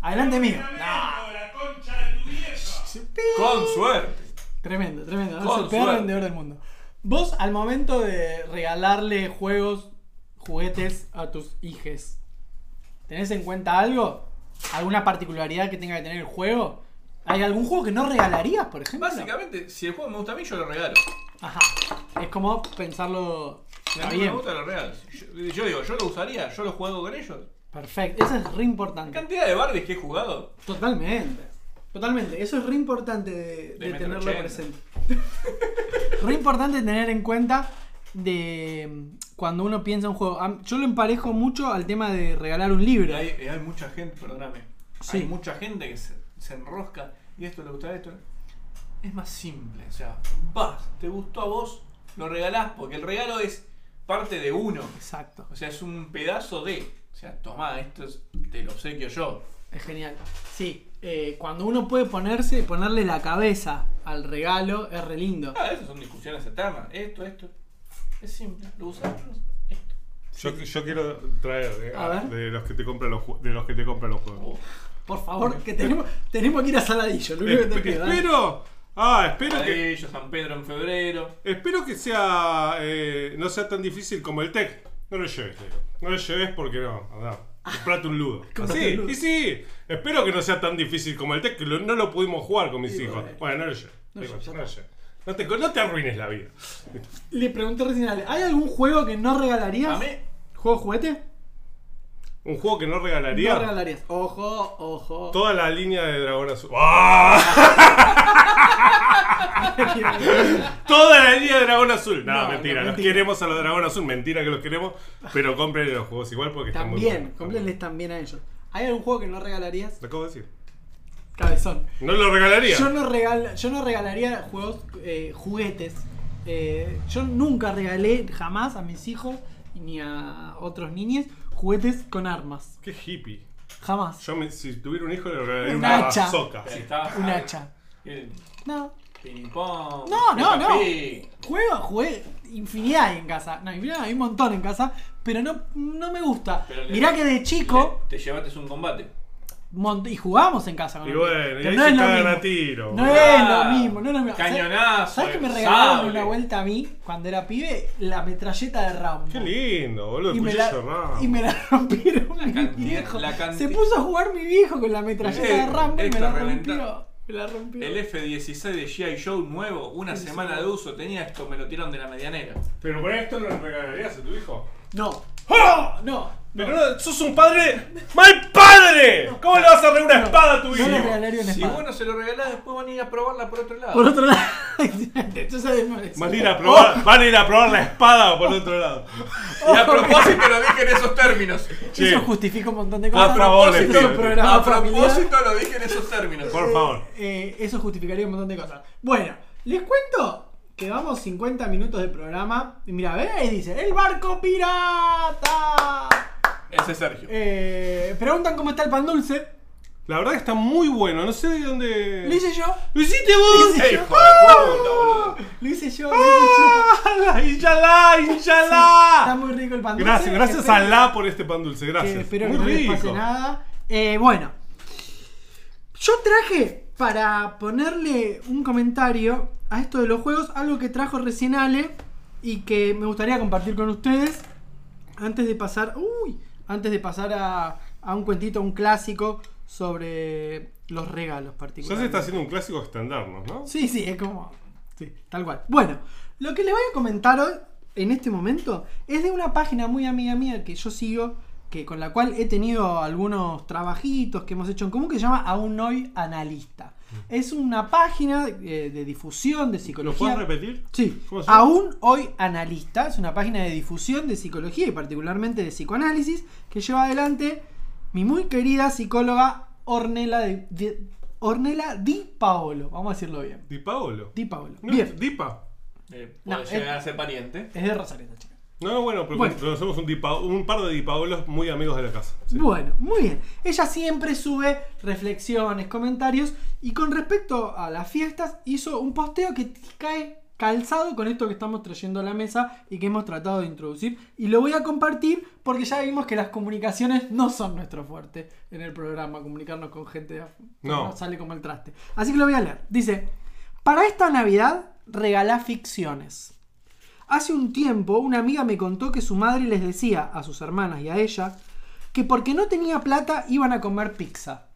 Adelante mío.
La concha de tu vieja.
Con suerte.
Tremendo, tremendo. Es
Con
el peor
suerte.
vendedor del mundo. Vos, al momento de regalarle juegos, juguetes a tus hijes, ¿tenés en cuenta algo? ¿Alguna particularidad que tenga que tener el juego? ¿Hay algún juego que no regalarías, por ejemplo?
Básicamente, si el juego me gusta a mí, yo lo regalo.
Ajá. Es como pensarlo.
A mí me
bien.
gusta, lo regalo. Yo, yo digo, yo lo usaría, yo lo juego con ellos.
Perfecto. Eso es re
La
importante.
cantidad de Barbies que he jugado.
Totalmente. Totalmente. Eso es re importante de, de
metro
tenerlo
ochenta.
presente. re importante tener en cuenta de mm, cuando uno piensa un juego. Am- Yo lo emparejo mucho al tema de regalar un libro.
Hay, hay mucha gente, perdóname.
Sí.
Hay mucha gente que se, se enrosca y esto le gusta esto. Es más simple, o sea, vas, te gustó a vos, lo regalás, porque el regalo es parte de uno.
Exacto.
O sea, es un pedazo de. O sea, tomá, esto es, te lo obsequio yo.
Es genial. Sí. eh, cuando uno puede ponerse, ponerle la cabeza al regalo, es re lindo.
Ah, esas son discusiones eternas. Esto, esto. Es simple, lo usas, esto.
Yo, yo quiero traer de,
A ver.
de los que te compran los ju- de los que te compran los juegos.
Por favor, que tenemos, tenemos que ir a Saladillo. Lo único que te
Espe-
pido, ¿eh? dale.
espero. Ah, espero que.
San Pedro en febrero.
Espero que sea. eh, no sea tan difícil como el tech. No lo lleves, te digo. No lo lleves porque no. Comprate un ludo.
Ludo.
Y sí. Espero que no sea tan difícil como el tech, que lo- no lo pudimos jugar con mis hijos.
bueno.
Bueno, no lo lleves.
No
Da igual,
lleves, ya
no lo
está.
lleves. No te, no te arruines la vida.
Le pregunté recién a Ale, ¿hay algún juego que no regalarías?
A mí,
¿Juego juguete?
Un juego que no regalaría.
No regalarías. Ojo, ojo.
Toda la línea de Dragón Azul. Toda la línea de Dragón Azul. No,
No,
mentira,
no,
los queremos a los Dragón Azul. Mentira que los queremos. Pero compren los juegos igual porque están muy
También,
buenos.
cómprenles también a ellos. ¿Hay algún juego que no regalarías?
Lo acabo de decir.
Cabezón.
No lo regalaría.
Yo no, regal, yo no regalaría juegos, eh, juguetes. Eh, yo nunca regalé jamás a mis hijos ni a otros niños juguetes con armas.
Qué hippie.
Jamás.
Yo me- si tuviera un hijo le regalaría
Un
una
hacha.
está.
Un hacha.
El
No.
Ping pong.
No, no, no. Juego, jugué infinidad hay en casa. No, infinidad hay un montón en casa. Pero no, no me gusta.
Pero le-
Mirá que de chico.
le- Te llevaste un combate.
Y jugábamos en casa con
Y bueno, y ahí
no
se
es lo
cagan
mismo.
a tiro.
No es lo mismo, no es lo mismo. ¿Sabes-
Cañonazo.
¿Sabes que me regalaron
sable.
una vuelta a mí cuando era pibe? La metralleta de Rambo.
Qué lindo, boludo.
Y me, la,
Rambo.
y me la rompieron mi
cantidad-
viejo.
la
Se puso a jugar mi viejo con la metralleta de Rambo y me la
reventa-
rompió. Me la rompió.
El F-16 de G.I. Joe nuevo, una
Sí,
semana
sí.
de uso, tenía esto, me lo tiraron de la medianera.
Pero por esto no lo regalarías a tu hijo.
No.
¡Ah!
No.
Pero no, sos un padre. ¡Mal padre! ¿Cómo le vas a regalar una
No,
espada a tu
no
hijo?
le regalaría una
Si
espada.
bueno se lo regalás, después van a ir a probarla por otro lado.
Por otro lado. Yo sabemos eso.
Van a ir a probar, van a ir a probar la espada por otro lado.
Y a propósito lo dije en esos términos.
Che,
Eso justifica un montón de cosas. es un programa
A
familiar.
propósito lo dije en esos términos.
por favor.
Eh, eso justificaría un montón de cosas. Bueno, les cuento que vamos 50 minutos de programa. Y mira, ve ahí dice: ¡El barco pirata!
Ese es Sergio.
Eh, preguntan cómo está el pan dulce.
La verdad que está muy bueno, no sé de dónde.
Lo hice yo.
¡Lo hiciste vos!
Lo hice
¡Ey,
yo.
hijo de puta, boludo!
Lo hice yo. Lo hice yo.
¡Ah! ¡Inshallah!
Está
¡Inshallah!
muy rico el pan dulce.
Gracias, gracias
Espero-
a Allah por este pan dulce,
que
gracias.
espero
Muy
que no les
rico.
pase nada. Eh, bueno, yo traje para ponerle un comentario a esto de los juegos, algo que trajo recién Ale y que me gustaría compartir con ustedes antes de pasar, uy, antes de pasar a, a un cuentito, a un clásico sobre los regalos
Ya
particulares.
se está haciendo un clásico estándar, ¿no?
Sí, sí, es como. Sí, tal cual. Bueno, lo que les voy a comentar hoy, en este momento, es de una página muy amiga mía que yo sigo, que con la cual he tenido algunos trabajitos que hemos hecho en común, que se llama Aún Hoy Analista. Es una página eh, de difusión de
¿Lo
psicología.
puedes repetir?
Sí,
¿Cómo se llama?
aún hoy analista, es una página de difusión de psicología y particularmente de psicoanálisis que lleva adelante mi muy querida psicóloga Ornella, de- de- Ornella Di Paolo, vamos a decirlo bien.
Di Paolo.
Di Paolo.
No,
Bien,
Dipa.
Eh, puede llegar a ser pariente.
es de Rosario chica.
No, no, bueno, pero
Bueno.
conocemos un, Dipa- un par de Di Paolos muy amigos de la casa. Sí.
Bueno, muy bien. Ella siempre sube reflexiones, comentarios y con respecto a las fiestas hizo un posteo que cae calzado con esto que estamos trayendo a la mesa y que hemos tratado de introducir. Y lo voy a compartir porque ya vimos que las comunicaciones no son nuestro fuerte en el programa, comunicarnos con gente de
No.
sale como el traste. Así que lo voy a leer. Dice, para esta Navidad regalá ficciones. Hace un tiempo una amiga me contó que su madre les decía a sus hermanas y a ella que porque no tenía plata iban a comer pizza.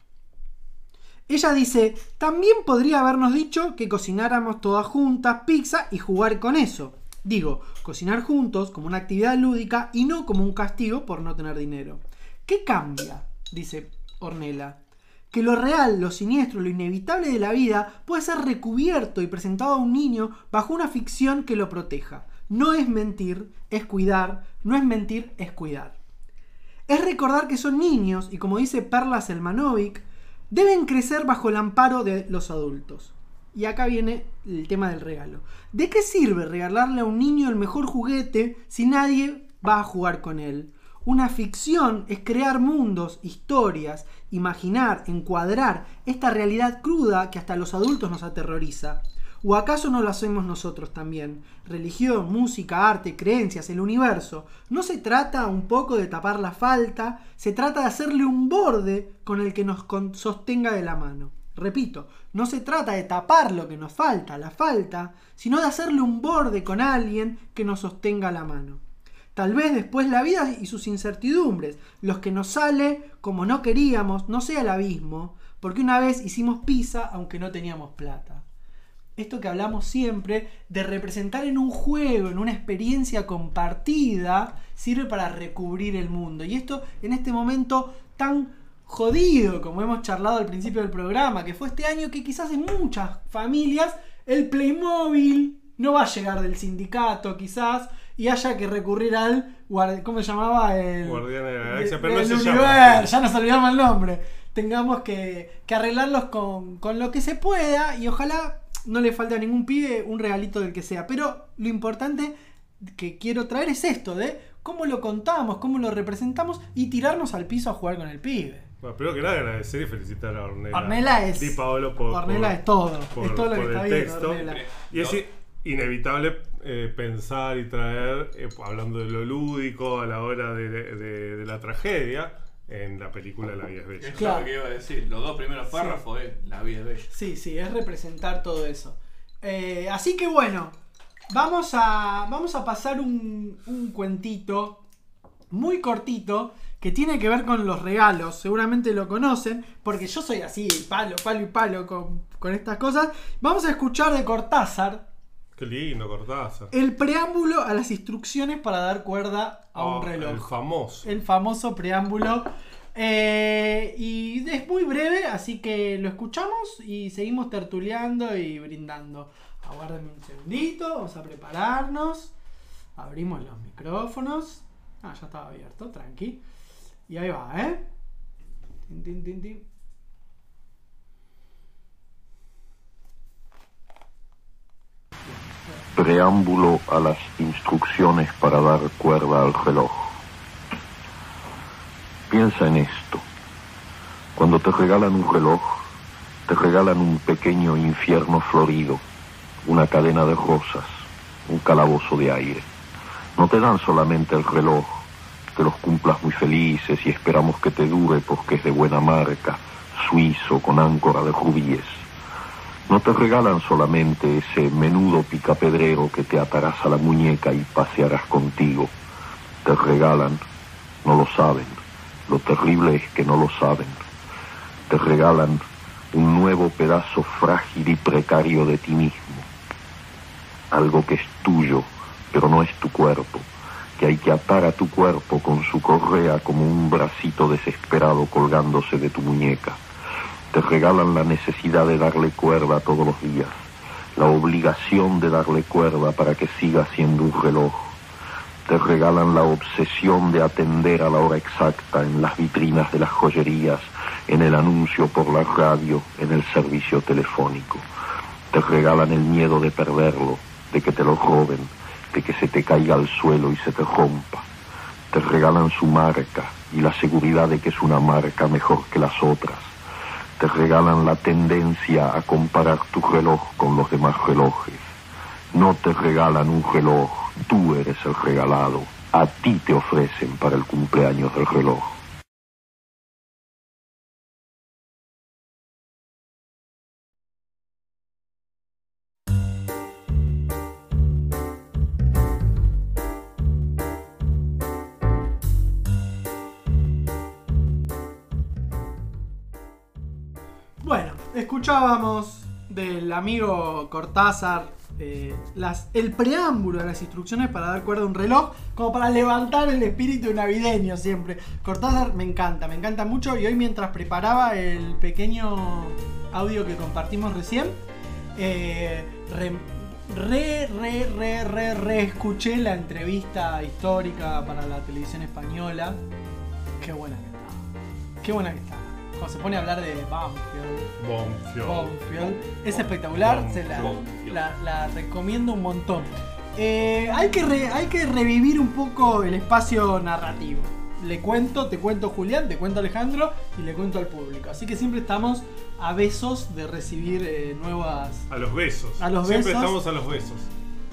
Ella dice, también podría habernos dicho que cocináramos todas juntas pizza y jugar con eso. Digo, cocinar juntos como una actividad lúdica y no como un castigo por no tener dinero. ¿Qué cambia? Dice Ornella. Que lo real, lo siniestro, lo inevitable de la vida puede ser recubierto y presentado a un niño bajo una ficción que lo proteja. No es mentir, es cuidar, no es mentir, es cuidar. Es recordar que son niños y como dice Perla Selmanovic, deben crecer bajo el amparo de los adultos. Y acá viene el tema del regalo. ¿De qué sirve regalarle a un niño el mejor juguete si nadie va a jugar con él? Una ficción es crear mundos, historias, imaginar, encuadrar esta realidad cruda que hasta los adultos nos aterroriza. ¿O acaso no lo hacemos nosotros también? Religión, música, arte, creencias, el universo. No se trata un poco de tapar la falta, se trata de hacerle un borde con el que nos sostenga de la mano. Repito, no se trata de tapar lo que nos falta, la falta, sino de hacerle un borde con alguien que nos sostenga la mano. Tal vez después la vida y sus incertidumbres, los que nos sale como no queríamos, no sea el abismo, porque una vez hicimos pizza aunque no teníamos plata esto que hablamos siempre de representar en un juego, en una experiencia compartida, sirve para recubrir el mundo. Y esto en este momento tan jodido, como hemos charlado al principio del programa, que fue este año que quizás en muchas familias el Playmobil no va a llegar del sindicato, quizás, y haya que recurrir al, ¿cómo se llamaba? El,
Guardián de la Galaxia, pero no se
universo, ya nos olvidamos el nombre. Tengamos que, que arreglarlos con, con lo que se pueda y ojalá no le falte a ningún pibe un regalito del que sea. Pero lo importante que quiero traer es esto de cómo lo contamos, cómo lo representamos y tirarnos al piso a jugar con el pibe.
Bueno, primero que nada agradecer y felicitar a Ornella.
Ornella es-
Di Paolo por,
Ornella
por-
es todo,
por-
es todo lo que
por
está
el
bien,
texto. Y es inevitable eh, pensar y traer, eh, hablando de lo lúdico a la hora de, de- de la tragedia, en la película La vida es bella.
Es
Claro.
lo que iba a decir. Los dos primeros párrafos es La vida es bella.
Sí, sí, es representar todo eso. Eh, así que bueno, vamos a, vamos a pasar un, un cuentito muy cortito que tiene que ver con los regalos. Seguramente lo conocen, porque yo soy así, palo, palo y palo con, con estas cosas. Vamos a escuchar de Cortázar
Qué lindo, Cortázar.
el preámbulo a las instrucciones para dar cuerda a
Oh,
un reloj.
El famoso.
el famoso preámbulo. Eh, y es muy breve, así que lo escuchamos y seguimos tertuleando y brindando. Aguárdenme un segundito, vamos a prepararnos. Abrimos los micrófonos. Ah, ya estaba abierto, tranqui. Y ahí va, ¿eh? Tin, tin, tin,
Preámbulo a las instrucciones para dar cuerda al reloj. Piensa en esto. Cuando te regalan un reloj, te regalan un pequeño infierno florido, una cadena de rosas, un calabozo de aire. No te dan solamente el reloj, que los cumplas muy felices y esperamos que te dure porque es de buena marca, suizo con áncora de rubíes. No te regalan solamente ese menudo picapedrero que te atarás a la muñeca y pasearás contigo. Te regalan, no lo saben, lo terrible es que no lo saben. Te regalan un nuevo pedazo frágil y precario de ti mismo. Algo que es tuyo, pero no es tu cuerpo, que hay que atar a tu cuerpo con su correa como un bracito desesperado colgándose de tu muñeca te regalan la necesidad de darle cuerda todos los días, la obligación de darle cuerda para que siga siendo un reloj. Te regalan la obsesión de atender a la hora exacta en las vitrinas de las joyerías, en el anuncio por la radio, en el servicio telefónico. Te regalan el miedo de perderlo, de que te lo roben, de que se te caiga al suelo y se te rompa. Te regalan su marca y la seguridad de que es una marca mejor que las otras te regalan la tendencia a comparar tu reloj con los demás relojes. No te regalan un reloj, tú eres el regalado. A ti te ofrecen para el cumpleaños del reloj.
Escuchábamos del amigo Cortázar eh, las, el preámbulo de las instrucciones para dar cuerda a un reloj, como para levantar el espíritu navideño siempre. Cortázar me encanta, me encanta mucho y hoy mientras preparaba el pequeño audio que compartimos recién, eh, re, re, re, re, re, re escuché la entrevista histórica para la televisión española. Qué buena que estaba. Qué buena que estaba. Cuando se pone a hablar de Banfield.
Bonfio.
Banfield. Es espectacular, se la,
Banfield.
la- la recomiendo un montón. Eh, hay, que re- hay que revivir un poco el espacio narrativo. Le cuento, te cuento Julián, te cuento Alejandro y le cuento al público. Así que siempre estamos a besos de recibir eh, nuevas.
A los besos.
A los
Siempre
besos.
estamos a los besos.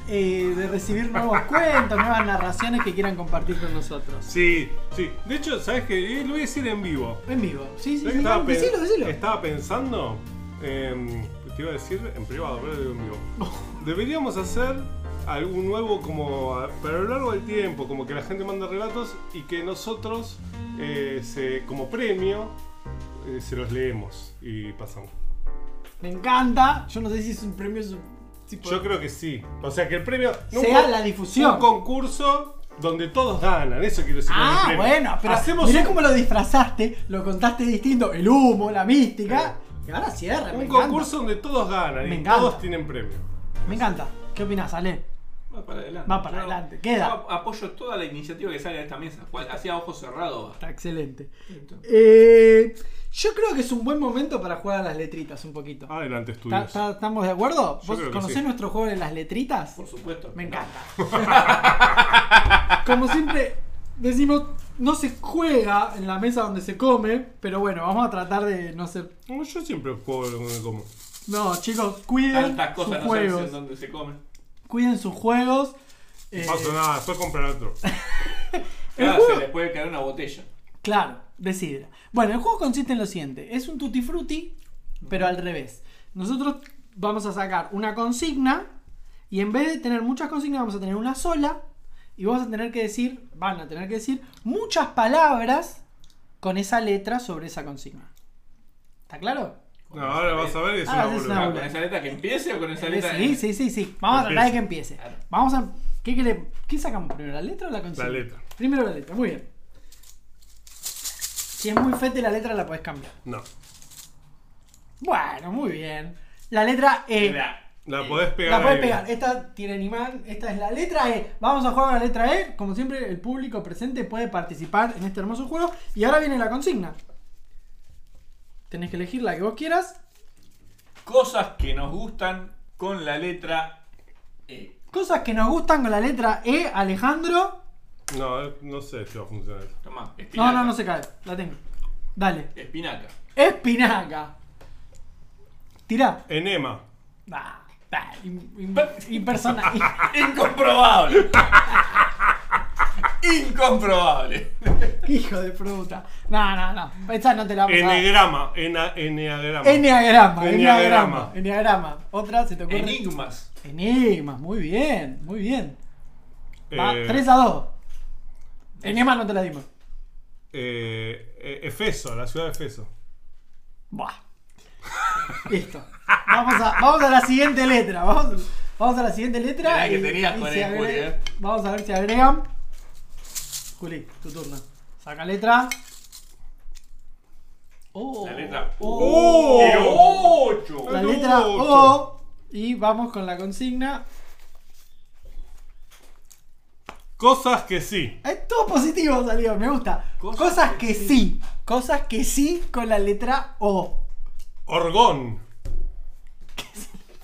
Eh, de recibir nuevos cuentos, nuevas narraciones que quieran compartir con nosotros.
Sí, sí. De hecho, ¿sabes qué? Eh, Lo voy a decir en vivo.
En vivo. Sí, sí,
¿Sabes
sí.
estaba, pen-
Decilo, decilo.
estaba pensando, em, te iba a decir en privado, pero lo digo en vivo. Deberíamos hacer algún nuevo como, a- pero a lo largo del tiempo, como que la gente manda relatos y que nosotros, eh, se, como premio, eh, se los leemos y pasamos.
Me encanta. Yo no sé si es un premio. es un tipo-
Yo creo que sí. O sea, que el premio...
Sea la difusión.
Un concurso donde todos ganan, eso quiero decir. con el
Ah,
premio.
bueno, pero
Hacemos
mirá
un-
cómo lo disfrazaste, lo contaste distinto, el humo, la mística. Y ahora cierra, me
Un
encanta.
concurso donde todos ganan
Me
y
encanta.
todos tienen premio.
Me encanta. ¿Qué opinas, Ale?
Va para adelante.
Va para
Yo-
adelante, queda.
Yo apoyo toda la iniciativa que salga de esta mesa. Hacía ojos cerrados.
Está excelente. Eh, yo creo que es un buen momento para jugar a las letritas un poquito.
Adelante,
¿Está-
estudios.
está- ¿Estamos de acuerdo?
Yo
¿Vos
creo que
conocés
sí.
nuestro juego de las letritas?
Por supuesto.
Me encanta. Como siempre decimos, no se juega en la mesa donde se come, pero bueno, vamos a tratar de no ser...
No, Yo siempre juego lo que como.
No, chicos, cuiden
Tantas
sus
cosas no
juegos.
en dónde se comen.
Cuiden sus juegos.
No
Eh,
pasa nada, después comprar otro.
El juego-
se les puede caer una botella.
Claro, de sidra. Bueno, el juego consiste en lo siguiente: es un tutti frutti, pero al revés. Nosotros vamos a sacar una consigna y en vez de tener muchas consignas, vamos a tener una sola y vamos a tener que decir, van a tener que decir muchas palabras con esa letra sobre esa consigna. ¿Está claro?
No, ahora vas a ver que es
Ah,
una
es una
Ah. ¿Con esa letra que empiece o con esa letra?
Sí, sí, sí, sí. Vamos a tratar de que
Empiece.
Vamos a. ¿Qué, quere- qué sacamos primero? ¿La letra o la consigna?
La letra.
Primero la letra, muy bien. Si es muy fete la letra la podés cambiar.
No.
Bueno, muy bien. La letra E.
Mira,
La podés pegar.
La podés
ahí.
pegar. Esta tiene imán. Esta es la letra E. Vamos a jugar con la letra E. Como siempre, el público presente puede participar en este hermoso juego. Y ahora viene la consigna. Tenés que elegir la que vos quieras.
Cosas que nos gustan con la letra E.
Cosas que nos gustan con la letra E, Alejandro.
No, eh, no sé si va a funcionar.
Tomá,
No,
espinaca.
no, no se cae. La tengo. Dale.
Espinaca.
Espinaca. Tirá.
Enema.
Ah, ah, impersonal.
Incomprobable. Incomprobable.
Hijo de fruta. No, no, no. Esa no te la vamos a dar.
Enegrama. Ena, eneagrama.
Enneagrama,
Enneagrama.
enneagrama, enneagrama. Otra, ¿se te ocurre?
Enigmas.
Enigmas, muy bien, muy bien. Va,
Eh,
3 a 2. Enigma no te la dimos.
eh, eh, Efeso, la ciudad de Efeso.
Buah. Listo. Vamos a, vamos a la siguiente letra. Vamos, vamos a la siguiente letra.
Mirá que tenías con el Juli, eh.
Vamos a ver si agregan. Juli, tu turno. Saca letra. Oh,
La letra
oh.
¡Oh!
Ocho.
La letra
ocho.
O. Y vamos con la consigna.
Cosas que sí.
Es todo positivo salió, me gusta. Cosas,
Cosas
que,
que
sí.
sí.
Cosas que sí con la letra O.
Orgón.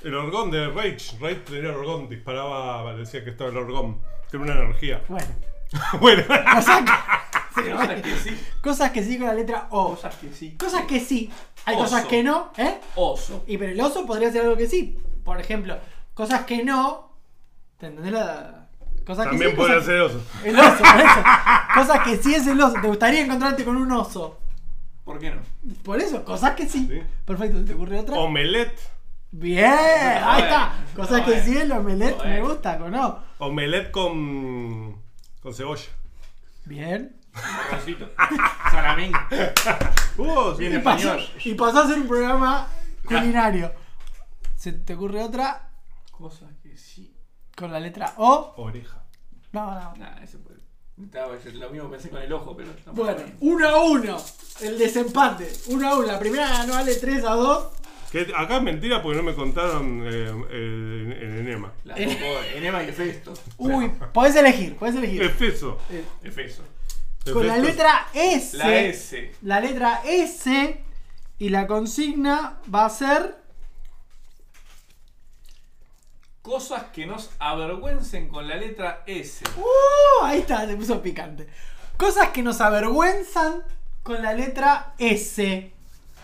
El orgón de Rage. Rage tenía orgón, disparaba, decía que estaba el orgón. Tiene una energía.
Bueno.
bueno.
Cosas que, sí,
Cosas que sí.
cosas que sí con la letra O.
Cosas que sí.
Cosas que sí. Hay
Oso.
cosas que no, ¿eh?
Oso.
Y pero el oso podría ser algo que sí. Por ejemplo, cosas que no ¿Te entendés la. Que
También
sí,
puede ser oso.
El oso, por eso. Cosas que sí es el oso. ¿Te gustaría encontrarte con un oso?
¿Por qué no?
Por eso, cosas que sí.
Sí.
Perfecto, ¿se te ocurre otra?
Omelette.
Bien, ahí está. Cosas que sí, el omelette me gusta, ¿o no?
Omelette con. con cebolla.
Bien.
Salamín.
Uh.
Bien
Y
español.
pasó, y pasó a ser un programa culinario. ¿Se te ocurre otra
Cosas que sí.
con la letra O?
Oreja.
No, no.
Nah, ese puede. Estaba, yo lo mismo pensé con el ojo, pero. tampoco
Bueno,
bien.
uno a uno. El desempate. Uno a uno. La primera ganó Ale 3 a 2.
Que acá es mentira porque no me contaron eh, el, el enema.
La Enema y Efesto.
Uy, podés elegir, podés elegir.
Efeso.
Eh,
Efeso.
con la letra S.
La S.
La letra S. Y la consigna va a ser.
Cosas que nos avergüencen con la letra S.
¡Uh! Ahí está, se puso picante. Cosas que nos avergüenzan con la letra S.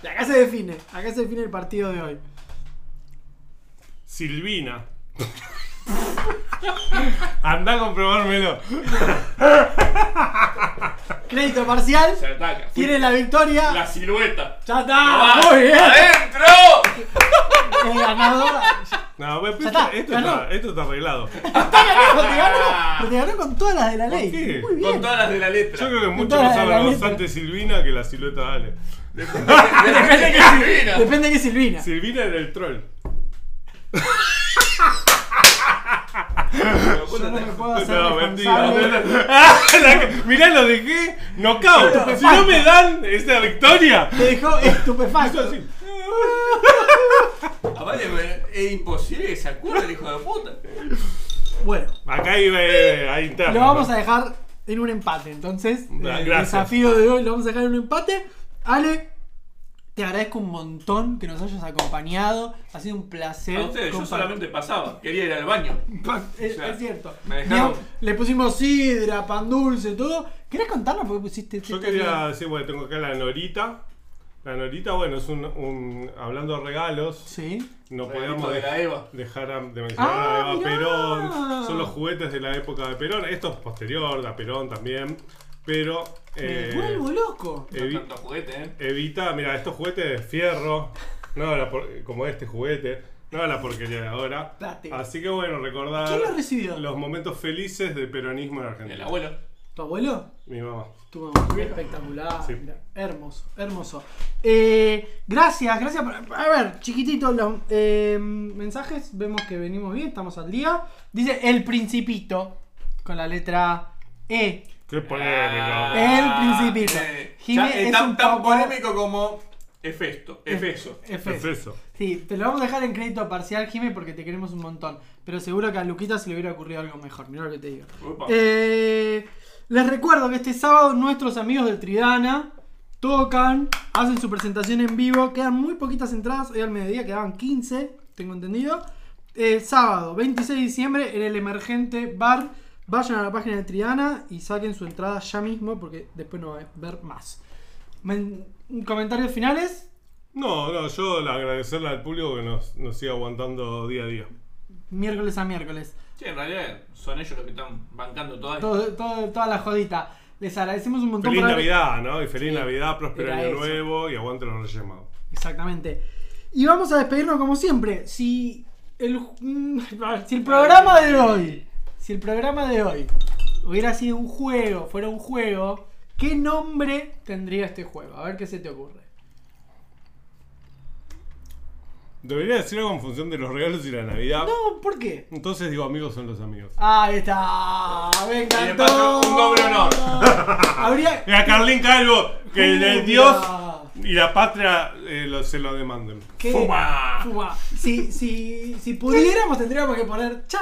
Y acá se define. Acá se define el partido de hoy.
Silvina. Anda a comprobármelo.
Crédito parcial.
Se ataca.
Tiene la victoria.
La silueta.
Ya está. Muy bien.
¡Adentro!
El ganador.
No, pero esto,
está,
esto está, esto está arreglado.
Está te ganó. Pero te ganó con todas las de la
¿Por
ley.
qué?
Muy bien.
Con todas las de la letra.
Yo creo que es mucho más
la- la
avergonzante Silvina que la silueta de Ale.
Depende de qué Sil-
Silvina.
Depende de qué Silvina.
Silvina era el troll.
Yo no me puedo hacer
No, mentira. Ah, Mirá, lo dejé knockout. Si no me dan esta victoria.
Te dejó estupefacto.
Así.
Es imposible que se acuerde el hijo de puta.
Bueno,
Acá iba eh, a interno.
lo vamos a dejar en un empate. Entonces,
Ah,
el
gracias.
desafío de hoy lo vamos a dejar en un empate. Ale, te agradezco un montón que nos hayas acompañado. Ha sido un placer.
A ustedes, yo solamente pasaba. Quería ir al baño.
Es,
O sea,
es cierto.
me dejaron-
Digamos, Le pusimos sidra, pan dulce, todo. ¿Querés contarnos por qué pusiste
Yo
este-
quería decir, bueno, tengo acá la Norita. La Norita, bueno, es un, un- hablando de regalos,
Sí.
no
Regalito de la Eva.
dejar a- de mencionar
Ah,
a Eva
mirá.
Perón. Son los juguetes de la época de Perón. Esto es posterior, de Perón también. Pero
Me
eh,
vuelvo loco.
No
evi-
tanto juguete, eh.
evita, mira, estos juguetes de fierro, no la por- como este juguete, no la porquería de ahora.
Plástico.
Así que bueno, recordar
¿Quién lo recibió?
los momentos felices del peronismo en
El
Argentina.
abuelo.
¿Tu abuelo?
Mi mamá.
Tu mamá. Espectacular.
Sí.
Hermoso, hermoso. Eh, gracias, gracias por. A ver, chiquitito, los eh, mensajes. Vemos que venimos bien, estamos al día. Dice el Principito con la letra E.
Qué polémico.
Ah,
El Principito.
eh, ya
es
es tan,
un
tan
poco-
polémico como Efesto. Efeso.
F.
Es eso.
Sí, te lo vamos a dejar en crédito parcial, Jimmy, porque te queremos un montón. Pero seguro que a Luquita se le hubiera ocurrido algo mejor. Mira lo que te digo.
Upa.
Eh, les recuerdo que este sábado nuestros amigos del Tridana tocan, hacen su presentación en vivo. Quedan muy poquitas entradas. Hoy al mediodía quedaban 15, tengo entendido. Eh, sábado 26 de diciembre en el Emergente Bar. Vayan a la página de Tridana y saquen su entrada ya mismo porque después no va a ver más. Men- ¿Comentarios finales?
No, no, yo le agradecerle al público que nos, nos sigue aguantando día a día.
Miércoles a miércoles.
Sí, en realidad son ellos los que están bancando esto.
Todo- todo- toda la jodita. Les agradecemos un montón
Feliz
por haber-
Navidad, ¿no? Y feliz
Sí,
Navidad, próspero año
eso.
nuevo y aguante los Reyes Magos.
Exactamente. Y vamos a despedirnos como siempre. Si el, si el programa de hoy, si el programa de hoy hubiera sido un juego, fuera un juego, ¿qué nombre tendría este juego? A ver qué se te ocurre.
Debería decir algo en función de los regalos y la Navidad.
No, ¿por qué?
Entonces digo, amigos son los amigos.
Ahí está. Me encantó.
paso, un doble honor.
Habría.
Y a Carlín Calvo, que el Dios y la patria eh, lo- se lo demanden.
¿Qué?
Fuma.
Fuma. Si, si, si pudiéramos, tendríamos que poner. Chan,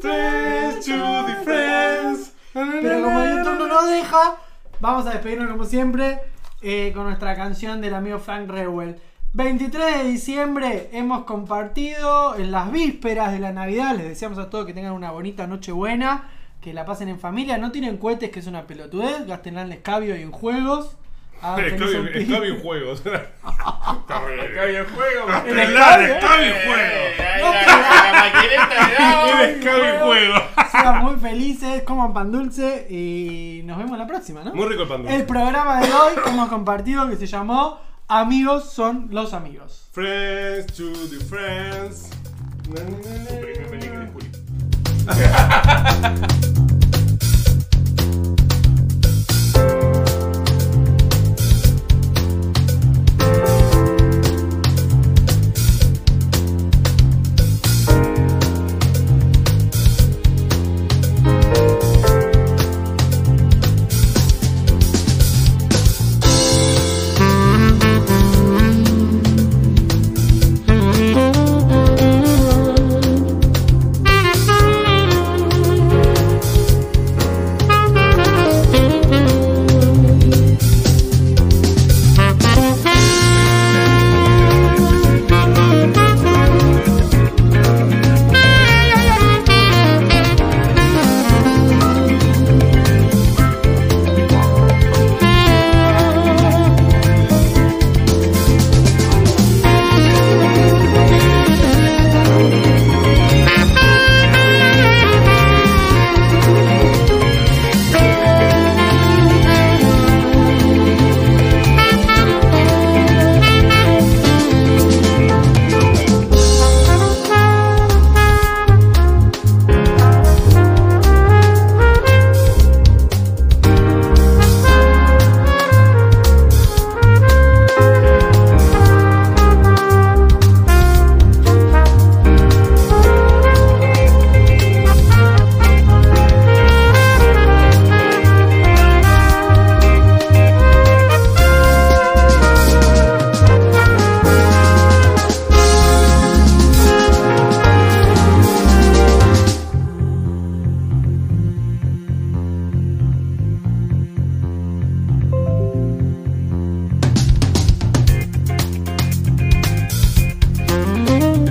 Friends, Judy,
chan.
friends.
Pero como YouTube no nos deja, vamos a despedirnos como siempre eh, con nuestra canción del amigo Frank Rewell. 23 de diciembre hemos compartido en las vísperas de la Navidad. Les deseamos a todos que tengan una bonita noche buena, que la pasen en familia. No tienen cohetes, que es una pelotudez. Gastenla en escabio y en juegos. Ah, tenés un
Escabi
pi.
Escabi Juegos. Terrible.
Acá había el juego.
El
Estelar,
Escabi,
Escabi
Eh,
Juegos.
ahí la, la maquineta le daba.
El Escabi Juegos.
Sean muy felices, coman pan dulce y nos vemos la próxima, ¿no?
Muy rico el pan dulce.
El programa de hoy que hemos compartido que se llamó Amigos son los amigos.
Friends to the friends. Na, na, na,